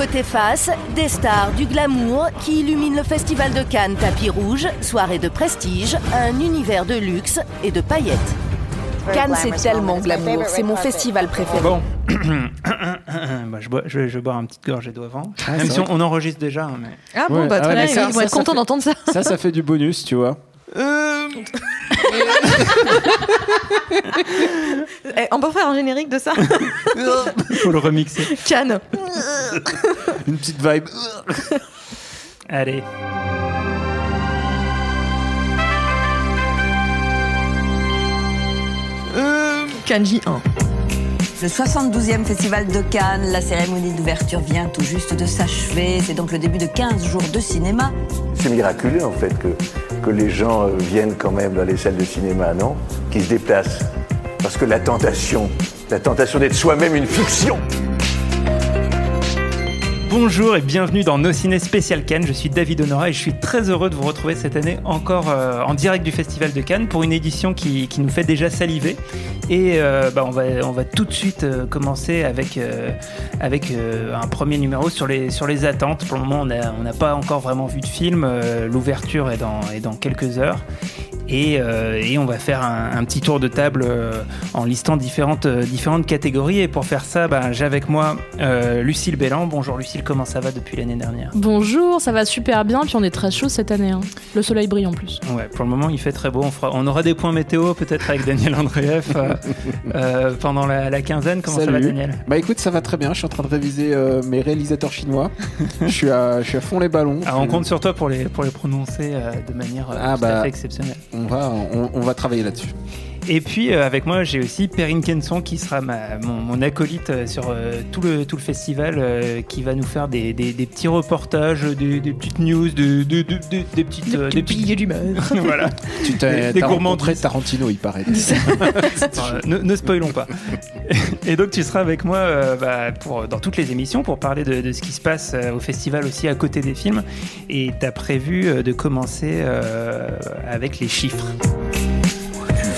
Côté face, des stars du glamour qui illuminent le Festival de Cannes tapis rouge, soirée de prestige, un univers de luxe et de paillettes. Cannes, c'est tellement glamour. C'est mon festival préféré. Bon, Bah, je, bois, je, je vais boire un petite gorgée d'eau avant. Ah, Même si on, enregistre déjà. hein, Mais... Ah bon, Ouais, bah ah très ouais, bien, ils vont être contents d'entendre ça. Ça, ça fait du bonus, tu vois. Eh, on peut faire un générique de ça Faut le remixer. Cannes. Une petite vibe. Allez. Cannes J1. Le 72e Festival de Cannes, la cérémonie d'ouverture vient tout juste de s'achever. C'est donc le début de 15 jours de cinéma. C'est miraculeux en fait que, les gens euh, viennent quand même dans les salles de cinéma, non? Qui se déplacent. Parce que la tentation, la tentation d'être soi-même une fiction. Bonjour et bienvenue dans Nos Ciné Spécial Cannes. Je suis David Honora et je suis très heureux de vous retrouver cette année encore euh, en direct du Festival de Cannes pour une édition qui, nous fait déjà saliver. Et euh, bah, on, va, tout de suite euh, commencer avec, un premier numéro sur les, attentes. Pour le moment, on n'a pas encore vraiment vu de film. L'ouverture est dans quelques heures. Et, euh, et on va faire un, un petit tour de table euh, en listant différentes, euh, différentes catégories. Et pour faire ça, bah, j'ai avec moi euh, Lucille Bélan. Bonjour Lucille, comment ça va depuis l'année dernière? Bonjour, ça va super bien, puis on est très chaud cette année. hein. Le soleil brille en plus. Ouais, pour le moment il fait très beau. On, fera, on aura des points météo peut-être avec Daniel Andreev euh, euh, pendant la, la quinzaine. Comment ça va Salut. Daniel? Bah écoute, ça va très bien. Je suis en train de réviser euh, mes réalisateurs chinois. je, suis à, je suis à fond les ballons. Alors, on compte sur toi pour les, pour les prononcer euh, de manière euh, Ah, tout à bah. fait exceptionnelle. On va, travailler là-dessus. Et puis euh, avec moi j'ai aussi Perrine Kenson qui sera ma, mon, mon acolyte euh, sur euh, tout, le, tout le festival euh, qui va nous faire des, des, des petits reportages, des, des petites news, des, des, des, des- des petites... euh, des petites... d'humeur. voilà. Tu gourmandises. rencontré Tarantino, il paraît. Enfin, ne, ne spoilons pas. Et donc tu seras avec moi euh, bah, pour, dans toutes les émissions pour parler de, de ce qui se passe au festival aussi à côté des films. Et tu as prévu euh, de commencer euh, avec les chiffres.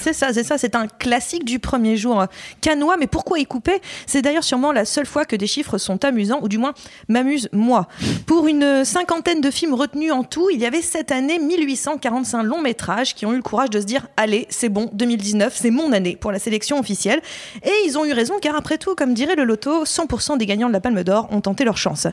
C'est ça, c'est ça, c'est un classique du premier jour canois, mais pourquoi y couper? C'est d'ailleurs sûrement la seule fois que des chiffres sont amusants, ou du moins m'amuse moi. Pour une cinquantaine de films retenus en tout, il y avait cette année 1845 longs métrages qui ont eu le courage de se dire allez, c'est bon, 2019, c'est mon année pour la sélection officielle. Et ils ont eu raison, car après tout, comme dirait le loto, 100% des gagnants de la Palme d'Or ont tenté leur chance.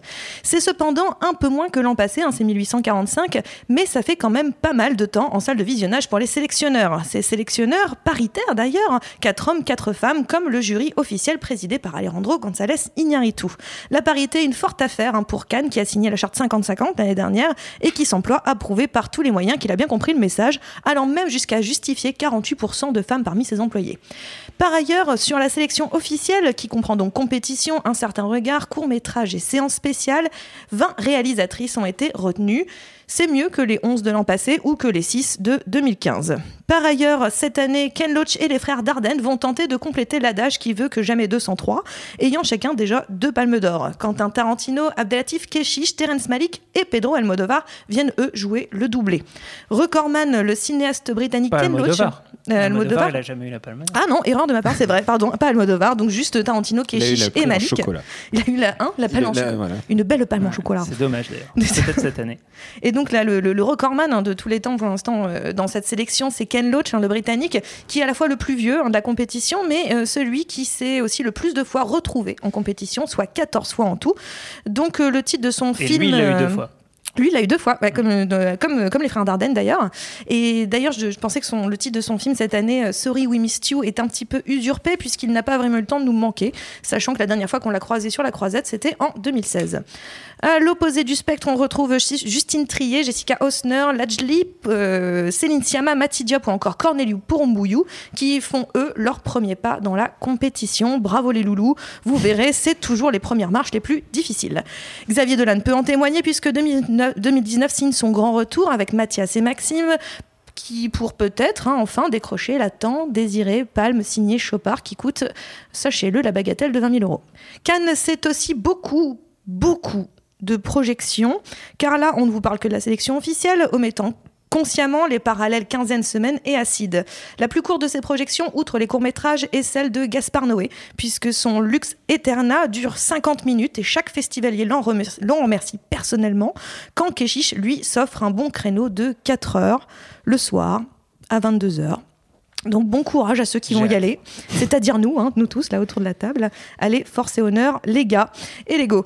C'est cependant un peu moins que l'an passé, hein, c'est 1845, mais ça fait quand même pas mal de temps en salle de visionnage pour les sélectionneurs. Ces sélectionneurs paritaires d'ailleurs, quatre hommes, quatre femmes, comme le jury officiel présidé par Alejandro González Iñárritu. La parité est une forte affaire hein, pour Cannes qui a signé la charte 50-50 l'année dernière et qui s'emploie à prouver par tous les moyens qu'il a bien compris le message, allant même jusqu'à justifier 48% de femmes parmi ses employés. Par ailleurs, sur la sélection officielle, qui comprend donc compétition, un certain regard, court-métrage et séance spéciale, 20 réalisatrices ont été retenues. C'est mieux que les 11 de l'an passé ou que les 6 de 2015. Par ailleurs, cette année, Ken Loach et les frères Dardenne vont tenter de compléter l'adage qui veut que jamais 203, ayant chacun déjà deux palmes d'or. Quentin Tarantino, Abdelatif Keshish, Terence Malik et Pedro Almodovar viennent eux jouer le doublé. Recordman, le cinéaste britannique Pas Ken Loach. Almodovar. Euh, Almodovar, il a jamais eu la palme. ah non, erreur de ma part, c'est vrai, pardon, pas Almodovar, donc juste Tarantino, Il a eu Keshish la et Malik. chocolat. Il a eu la, hein, la palme en chocolat. voilà. Une belle palme en chocolat. C'est dommage d'ailleurs. Peut-être cette année. Et donc là, le, le, le recordman hein, de tous les temps pour l'instant euh, dans cette sélection, c'est Ken Loach, hein, le britannique, qui est à la fois le plus vieux hein, de la compétition, mais euh, celui qui s'est aussi le plus de fois retrouvé en compétition, soit 14 fois en tout. Donc euh, le titre de son Et film... lui, il l'a eu deux fois. Lui, il l'a eu deux fois, comme, euh, comme, les frères Dardenne d'ailleurs. Et d'ailleurs, je, pensais que le titre de son film cette année, euh, Sorry We Missed You, est un petit peu usurpé puisqu'il n'a pas vraiment eu le temps de nous manquer, sachant que la dernière fois qu'on l'a croisé sur la croisette, c'était en 2016. À l'opposé du spectre, on retrouve Justine Trier, Jessica Osner, Lajli, euh, Céline Sciamma, Mati ou encore Corneliu Pourumbouyou qui font eux leur premier pas dans la compétition. Bravo les loulous, vous verrez, c'est toujours les premières marches les plus difficiles. Xavier Dolan peut en témoigner puisque 2009 2019 signe son grand retour avec Mathias et Maxime qui pour peut-être hein, enfin décrocher la tant désirée palme signée Chopard qui coûte, sachez-le, la bagatelle de 20 000 euros. Cannes, c'est aussi beaucoup, beaucoup de projections, car là, on ne vous parle que de la sélection officielle, omettant consciemment les parallèles quinzaine, semaine et acide. La plus courte de ces projections, outre les courts-métrages, est celle de Gaspard Noé, puisque son Lux Eterna dure 50 minutes et chaque festivalier l'en remercie, remercie, personnellement, quand Keshish, lui, s'offre un bon créneau de 4 heures le soir à 22 heures. Donc bon courage à ceux qui vont y aller, c'est-à-dire nous, hein, nous tous là autour de la table. Allez, force et honneur, les gars et les go.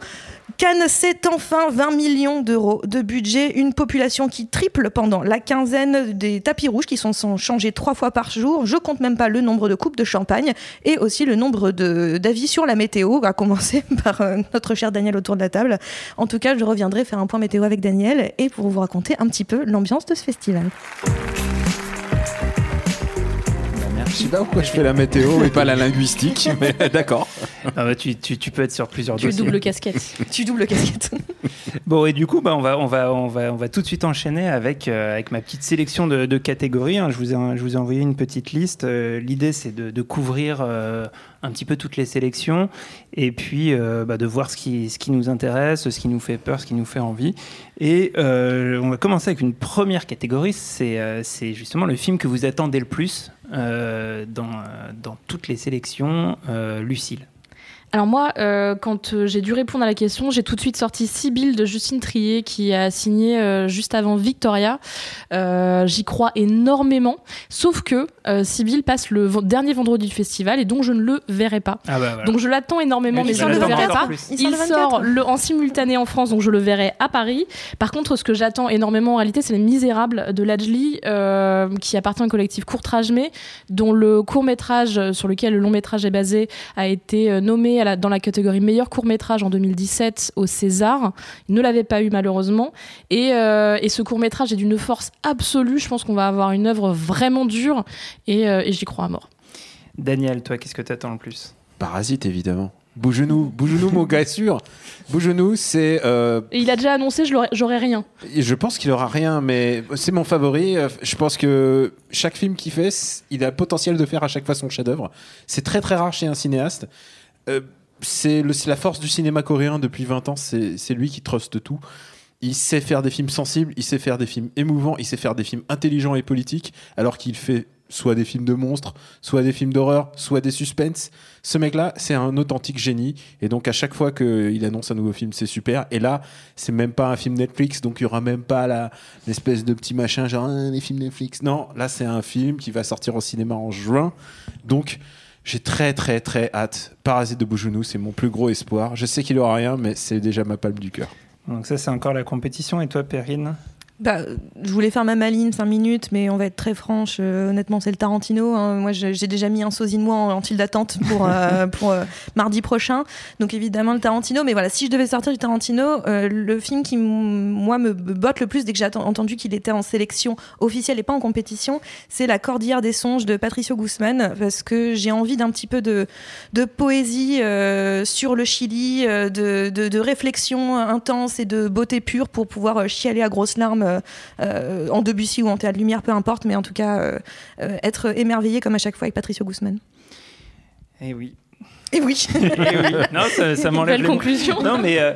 Cannes, c'est enfin 20 millions d'euros de budget, une population qui triple pendant la quinzaine des tapis rouges qui sont changés trois fois par jour. Je compte même pas le nombre de coupes de champagne et aussi le nombre d'avis sur la météo, à commencer par euh, notre cher Daniel autour de la table. En tout cas, je reviendrai faire un point météo avec Daniel et pour vous raconter un petit peu l'ambiance de ce festival. Je sais pas pourquoi je fais la météo et pas la linguistique, mais d'accord. Ah bah, tu, tu, tu, peux être sur plusieurs tu dossiers. double casquette. tu double casquette. bon, et du coup, bah, on, va, on, va, on, va, on va tout de suite enchaîner avec, euh, avec ma petite sélection de, de catégories. hein. Je, vous ai, je vous ai envoyé une petite liste. Euh, L'idée, c'est de, de couvrir euh, un petit peu toutes les sélections et puis euh, bah, de voir ce qui, ce qui nous intéresse, ce qui nous fait peur, ce qui nous fait envie. Et euh, on va commencer avec une première catégorie, c'est euh, justement le film que vous attendez le plus euh, dans, euh, dans toutes les sélections, Lucille. Alors moi, euh, quand euh, j'ai dû répondre à la question, j'ai tout de suite sorti Sibylle de Justine Trier qui a signé euh, juste avant Victoria. Euh, J'y crois énormément, sauf que euh, Sibylle passe le dernier vendredi du festival et donc je ne le verrai pas. Ah bah voilà. Donc je l'attends énormément, Mais je ne le verrai pas. plus. Il sort Il le 24. sort le, en simultané en France, donc je le verrai à Paris. Par contre, ce que j'attends énormément en réalité, c'est Les Misérables de Lajli, euh, qui appartient au collectif Courtrage Mais, dont le court métrage sur lequel le long métrage est basé a été euh, nommé à la- dans la catégorie meilleur court métrage en 2017 au César. Il ne l'avait pas eu malheureusement. Et, euh, et ce court métrage est d'une force absolue. Je pense qu'on va avoir une œuvre vraiment dure et, euh, et j'y crois à mort. Daniel, toi, qu'est-ce que tu attends le plus? Parasite, évidemment. Bougenou, Bougenou, mon gars sûr. Bougenou, c'est. euh, Et il a déjà annoncé, j'aurai rien. je pense qu'il aura rien, mais c'est mon favori. Euh, Je pense que chaque film qu'il fait, il a le potentiel de faire à chaque fois son chef-d'œuvre. C'est très très rare chez un cinéaste. Euh, c'est la force du cinéma coréen depuis 20 ans. C'est lui qui truste tout. Il sait faire des films sensibles, il sait faire des films émouvants, il sait faire des films intelligents et politiques, alors qu'il fait soit des films de monstres, soit des films d'horreur, soit des suspens. Ce mec-là, c'est un authentique génie. Et donc, à chaque fois qu'il annonce un nouveau film, c'est super. Et là, c'est même pas un film Netflix, donc il y aura même pas l'espèce de petit machin, genre Ah, les films Netflix. Non, là, c'est un film qui va sortir au cinéma en juin. Donc, j'ai très, très, très hâte. Parasite de Bougenou, c'est mon plus gros espoir. Je sais qu'il aura rien, mais c'est déjà ma palme du cœur. Donc ça, c'est encore la compétition. Et toi, Perrine? Bah, je voulais faire ma maline 5 minutes, mais on va être très franche. euh, honnêtement, c'est le Tarantino. hein. Moi, j'ai déjà mis un sosie de moi en, en file d'attente pour, euh, pour euh, mardi prochain. Donc, évidemment, le Tarantino. Mais voilà, si je devais sortir du Tarantino, le film qui, moi, me botte le plus dès que j'ai entendu qu'il était en sélection officielle et pas en compétition, c'est La Cordillère des Songes de Patricio Guzman. Parce que j'ai envie d'un petit peu de, de poésie sur le Chili, de, de, de réflexion intense et de beauté pure pour pouvoir chialer à grosses larmes en Debussy ou en Théâtre Lumière, peu importe, mais en tout cas euh, euh, être émerveillé comme à chaque fois avec Patricio Guzman. Eh oui. Et oui. Eh oui. Non, ça, ça m'enlève Belle les conclusion. Non, mais euh,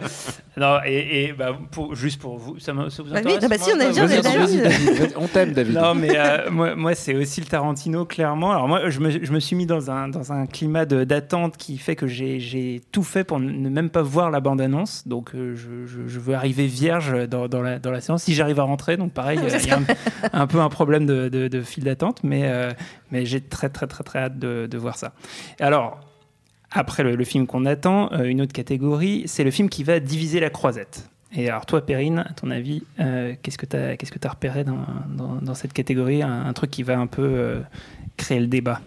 non, et, et, bah, pour, juste pour vous, ça, me- ça vous Bah oui, intéresse ah bah si, on a bien- intéresse David. On t'aime, David. Non, mais euh, moi, moi c'est aussi le Tarantino, clairement. Alors, moi, je me, je me suis mis dans un, dans un climat de- d'attente qui fait que j'ai j'ai tout fait pour ne même pas voir la bande-annonce. Donc, euh, je, je- je veux arriver vierge dans, dans la, dans la séance. Si j'arrive à rentrer, donc pareil, il y a un, un peu un problème de, de, de file d'attente, mais, euh, mais j'ai très, très, très, très hâte de, de voir ça. Alors, après le, film qu'on attend, euh, une autre catégorie, c'est le film qui va diviser la croisette. Et alors toi, Perrine, à ton avis, euh, qu'est-ce que tu as, que repéré dans, cette catégorie? Un, un truc qui va un peu euh, créer le débat?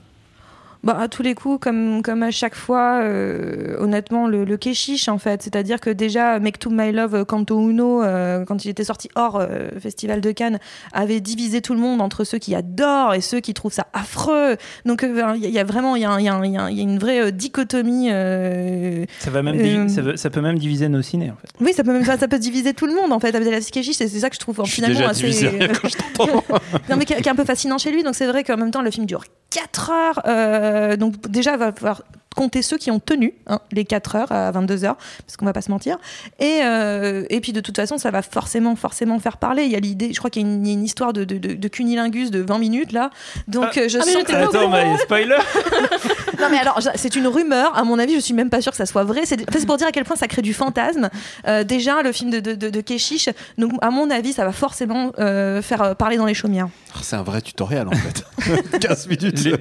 Bah, à tous les coups, comme, comme à chaque fois, euh, honnêtement, le, le kéchiche, en fait. C'est-à-dire que déjà, Make to My Love, Canto Uno, euh, quand il était sorti hors euh, Festival de Cannes, avait divisé tout le monde entre ceux qui adorent et ceux qui trouvent ça affreux. Donc, euh, il y, a- il y a vraiment il y a, y a y une vraie euh, dichotomie. euh, ça, va même Euh, ça, veut- ça peut même diviser nos ciné, en fait. Oui, ça peut, même, ça, ça peut diviser tout le monde, en fait, avec la kéchiche. C'est c'est ça que je trouve Je finalement déjà assez. divisé rien quand je t'entends. non, mais qui, qui est un peu fascinant chez lui. Donc c'est vrai qu'en même temps, le film dure 4 heures. Euh, donc déjà, il va falloir compter ceux qui ont tenu hein, les 4 heures à 22 heures, parce qu'on va pas se mentir. Et, euh, et puis de toute façon, ça va forcément, forcément faire parler. Il y a l'idée, je crois qu'il y a une, il y a une histoire de, de, de, de cunilingus de 20 minutes là. Donc Ah, euh, je ah, sens que- Attends, mais spoiler non mais alors c'est une rumeur. À mon avis, je suis même pas sûre que ça soit vrai. C'est pour dire à quel point ça crée du fantasme. Euh, déjà, le film de, de, de, de Keshish. Donc à mon avis, ça va forcément euh, faire parler dans les chaumières. Ah, C'est un vrai tutoriel en fait. 15 minutes. Les-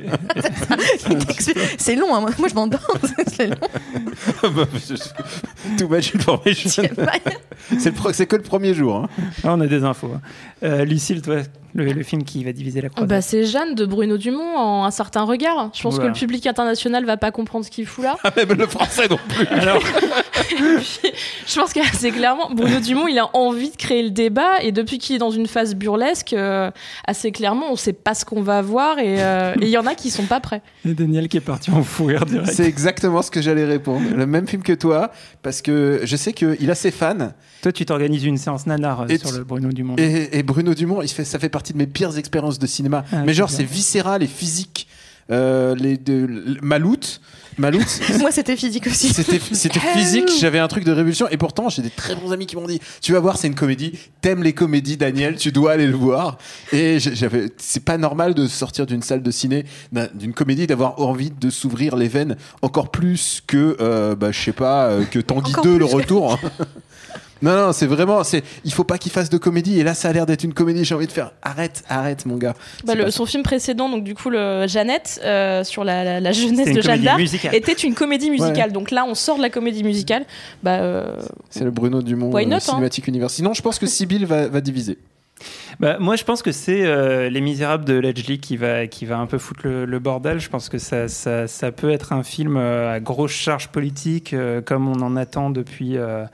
c'est long. hein. Moi, je c'est long. Bah, Too much information. C'est pas- C'est le pro- c'est que le premier jour. hein. Ah, on a des infos. hein. Euh, Lucille, toi, le, le film qui va diviser la croisade Bah, c'est Jeanne de Bruno Dumont en un certain regard. Je pense que le public international va pas comprendre ce qu'il fout là. Ah, même le français non plus. Alors, Puis, je pense qu'assez clairement, Bruno Dumont, il a envie de créer le débat et depuis qu'il est dans une phase burlesque, euh, assez clairement, on sait pas ce qu'on va voir et euh, et il y en a qui sont pas prêts. et Daniel qui est parti en fou rire direct. C'est exactement ce que j'allais répondre. Le même film que toi, parce que je sais qu'il a ses fans. Toi, tu t'organises une séance nanar euh, Et sur le Bruno Dumont. Et, et Bruno Dumont, il fait, ça fait partie de mes pires expériences de cinéma. Ah, Mais genre, c'est viscéral et physique. Euh, les de, le- Maloute, Maloute, Moi, c'était physique aussi. C'était, c'était physique, j'avais un truc de révolution. Et pourtant, j'ai des très bons amis qui m'ont dit Tu vas voir, c'est une comédie. T'aimes les comédies, Daniel, tu dois aller le voir. Et j'avais, c'est pas normal de sortir d'une salle de ciné, d'un- d'une comédie, d'avoir envie de s'ouvrir les veines encore plus que, euh, bah, je sais pas, euh, que Tanguy Encore 2, plus le que- retour. Non, non, c'est vraiment, c'est, il faut pas qu'il fasse de comédie. Et là, ça a l'air d'être une comédie. J'ai envie de faire, arrête, arrête, mon gars. Bah, le- son film précédent, donc du coup, le Jeannette, euh, sur la, la- la jeunesse de Jeanne d'Arc, était une comédie musicale. Ouais. Donc là, on sort de la comédie musicale. Bah, euh, C'est le Bruno Dumont Why not, euh, hein Universe. Sinon, je pense que Sibyl va, va diviser. Bah, moi, je pense que c'est euh, Les Misérables de Ledgely qui va, qui va un peu foutre le, le bordel. Je pense que ça, ça, ça peut être un film euh, à grosse charge politique, euh, comme on en attend depuis, euh, euh,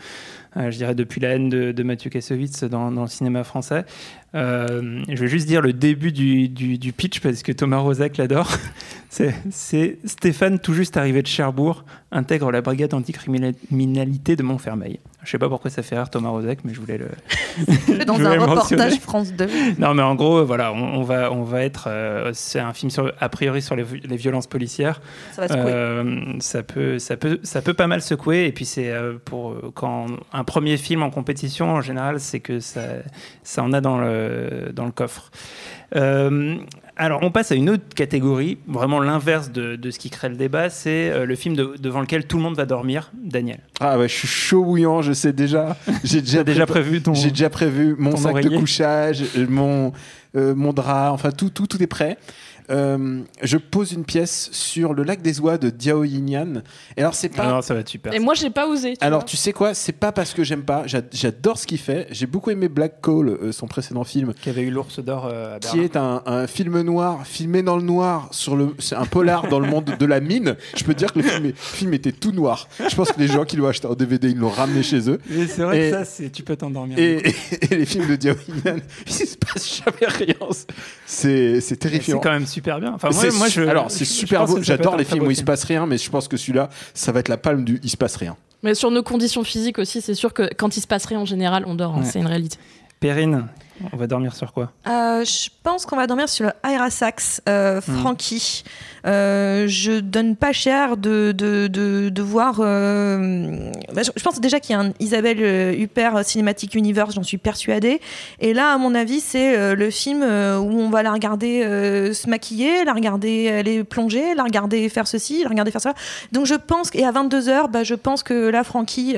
je dirais, depuis la haine de, de Mathieu Kassovitz dans le cinéma français. Euh, je vais juste dire le début du, du, du pitch parce que Thomas Rozak l'adore. C'est Stéphane, tout juste arrivé de Cherbourg, intègre la brigade anticriminalité de Montfermeil. Je sais pas pourquoi ça fait rire Thomas Rozak, mais je voulais le, Dans vais un le reportage. France 2. non, mais en gros, voilà, on, on va, on va être. euh, c'est un film sur, a priori sur les, les violences policières. Ça va secouer. Euh, ça peut, ça peut, ça peut pas mal secouer. Et puis c'est pour quand un premier film en compétition, en général, c'est que ça, ça en a dans le, dans le coffre. Euh, alors, on passe à une autre catégorie, vraiment l'inverse de, de ce qui crée le débat, c'est euh, le film de- devant lequel tout le monde va dormir, Daniel. Ah ouais, je suis chaud bouillant, je sais déjà. J'ai déjà, prévu ton. J'ai déjà prévu mon sac oreiller de couchage, euh, mon, euh, mon drap, enfin tout, tout, tout est prêt. Euh, je pose une pièce sur le lac des oies de Diao Yinyan. Et alors c'est pas. Alors, ça va être super. Et moi, j'ai pas osé. tu Alors vois. tu sais quoi, c'est pas parce que j'aime pas. J'a- J'adore ce qu'il fait. J'ai beaucoup aimé Black Coal, euh, son précédent film, Qui avait eu l'ours d'or euh, à qui est un, un film noir filmé dans le noir sur le. C'est un polar dans le monde de la mine. Je peux dire que le film, est- le film était tout noir. Je pense que les gens qui l'ont acheté en DVD, ils l'ont ramené chez eux. Et c'est vrai Et- que ça, c'est- tu peux t'endormir. Et, et les films de Diao Yinyan, il se passe jamais rien. C'est c'est c'est terrifiant. quand même super bien. Enfin, moi, je, alors c'est super beau. J'adore être les films où il se passe rien, mais je pense que celui-là, ça va être la palme du il se passe rien. Mais sur nos conditions physiques aussi, c'est sûr que quand il se passe rien en général, on dort. hein, c'est une réalité. Perrine, on va dormir sur quoi Euh, je pense qu'on va dormir sur le Airasax, euh, Hmm. Frankie. Euh, je donne pas cher de, de, de, de voir. euh, bah, je, je pense déjà qu'il y a un Isabelle Huppert Cinematic Universe, j'en suis persuadée. Et là, à mon avis, c'est le film où on va la regarder se maquiller, la regarder aller plonger, la regarder faire ceci, la regarder faire ça. Donc je pense, et à 22h, bah, je pense que là, Frankie,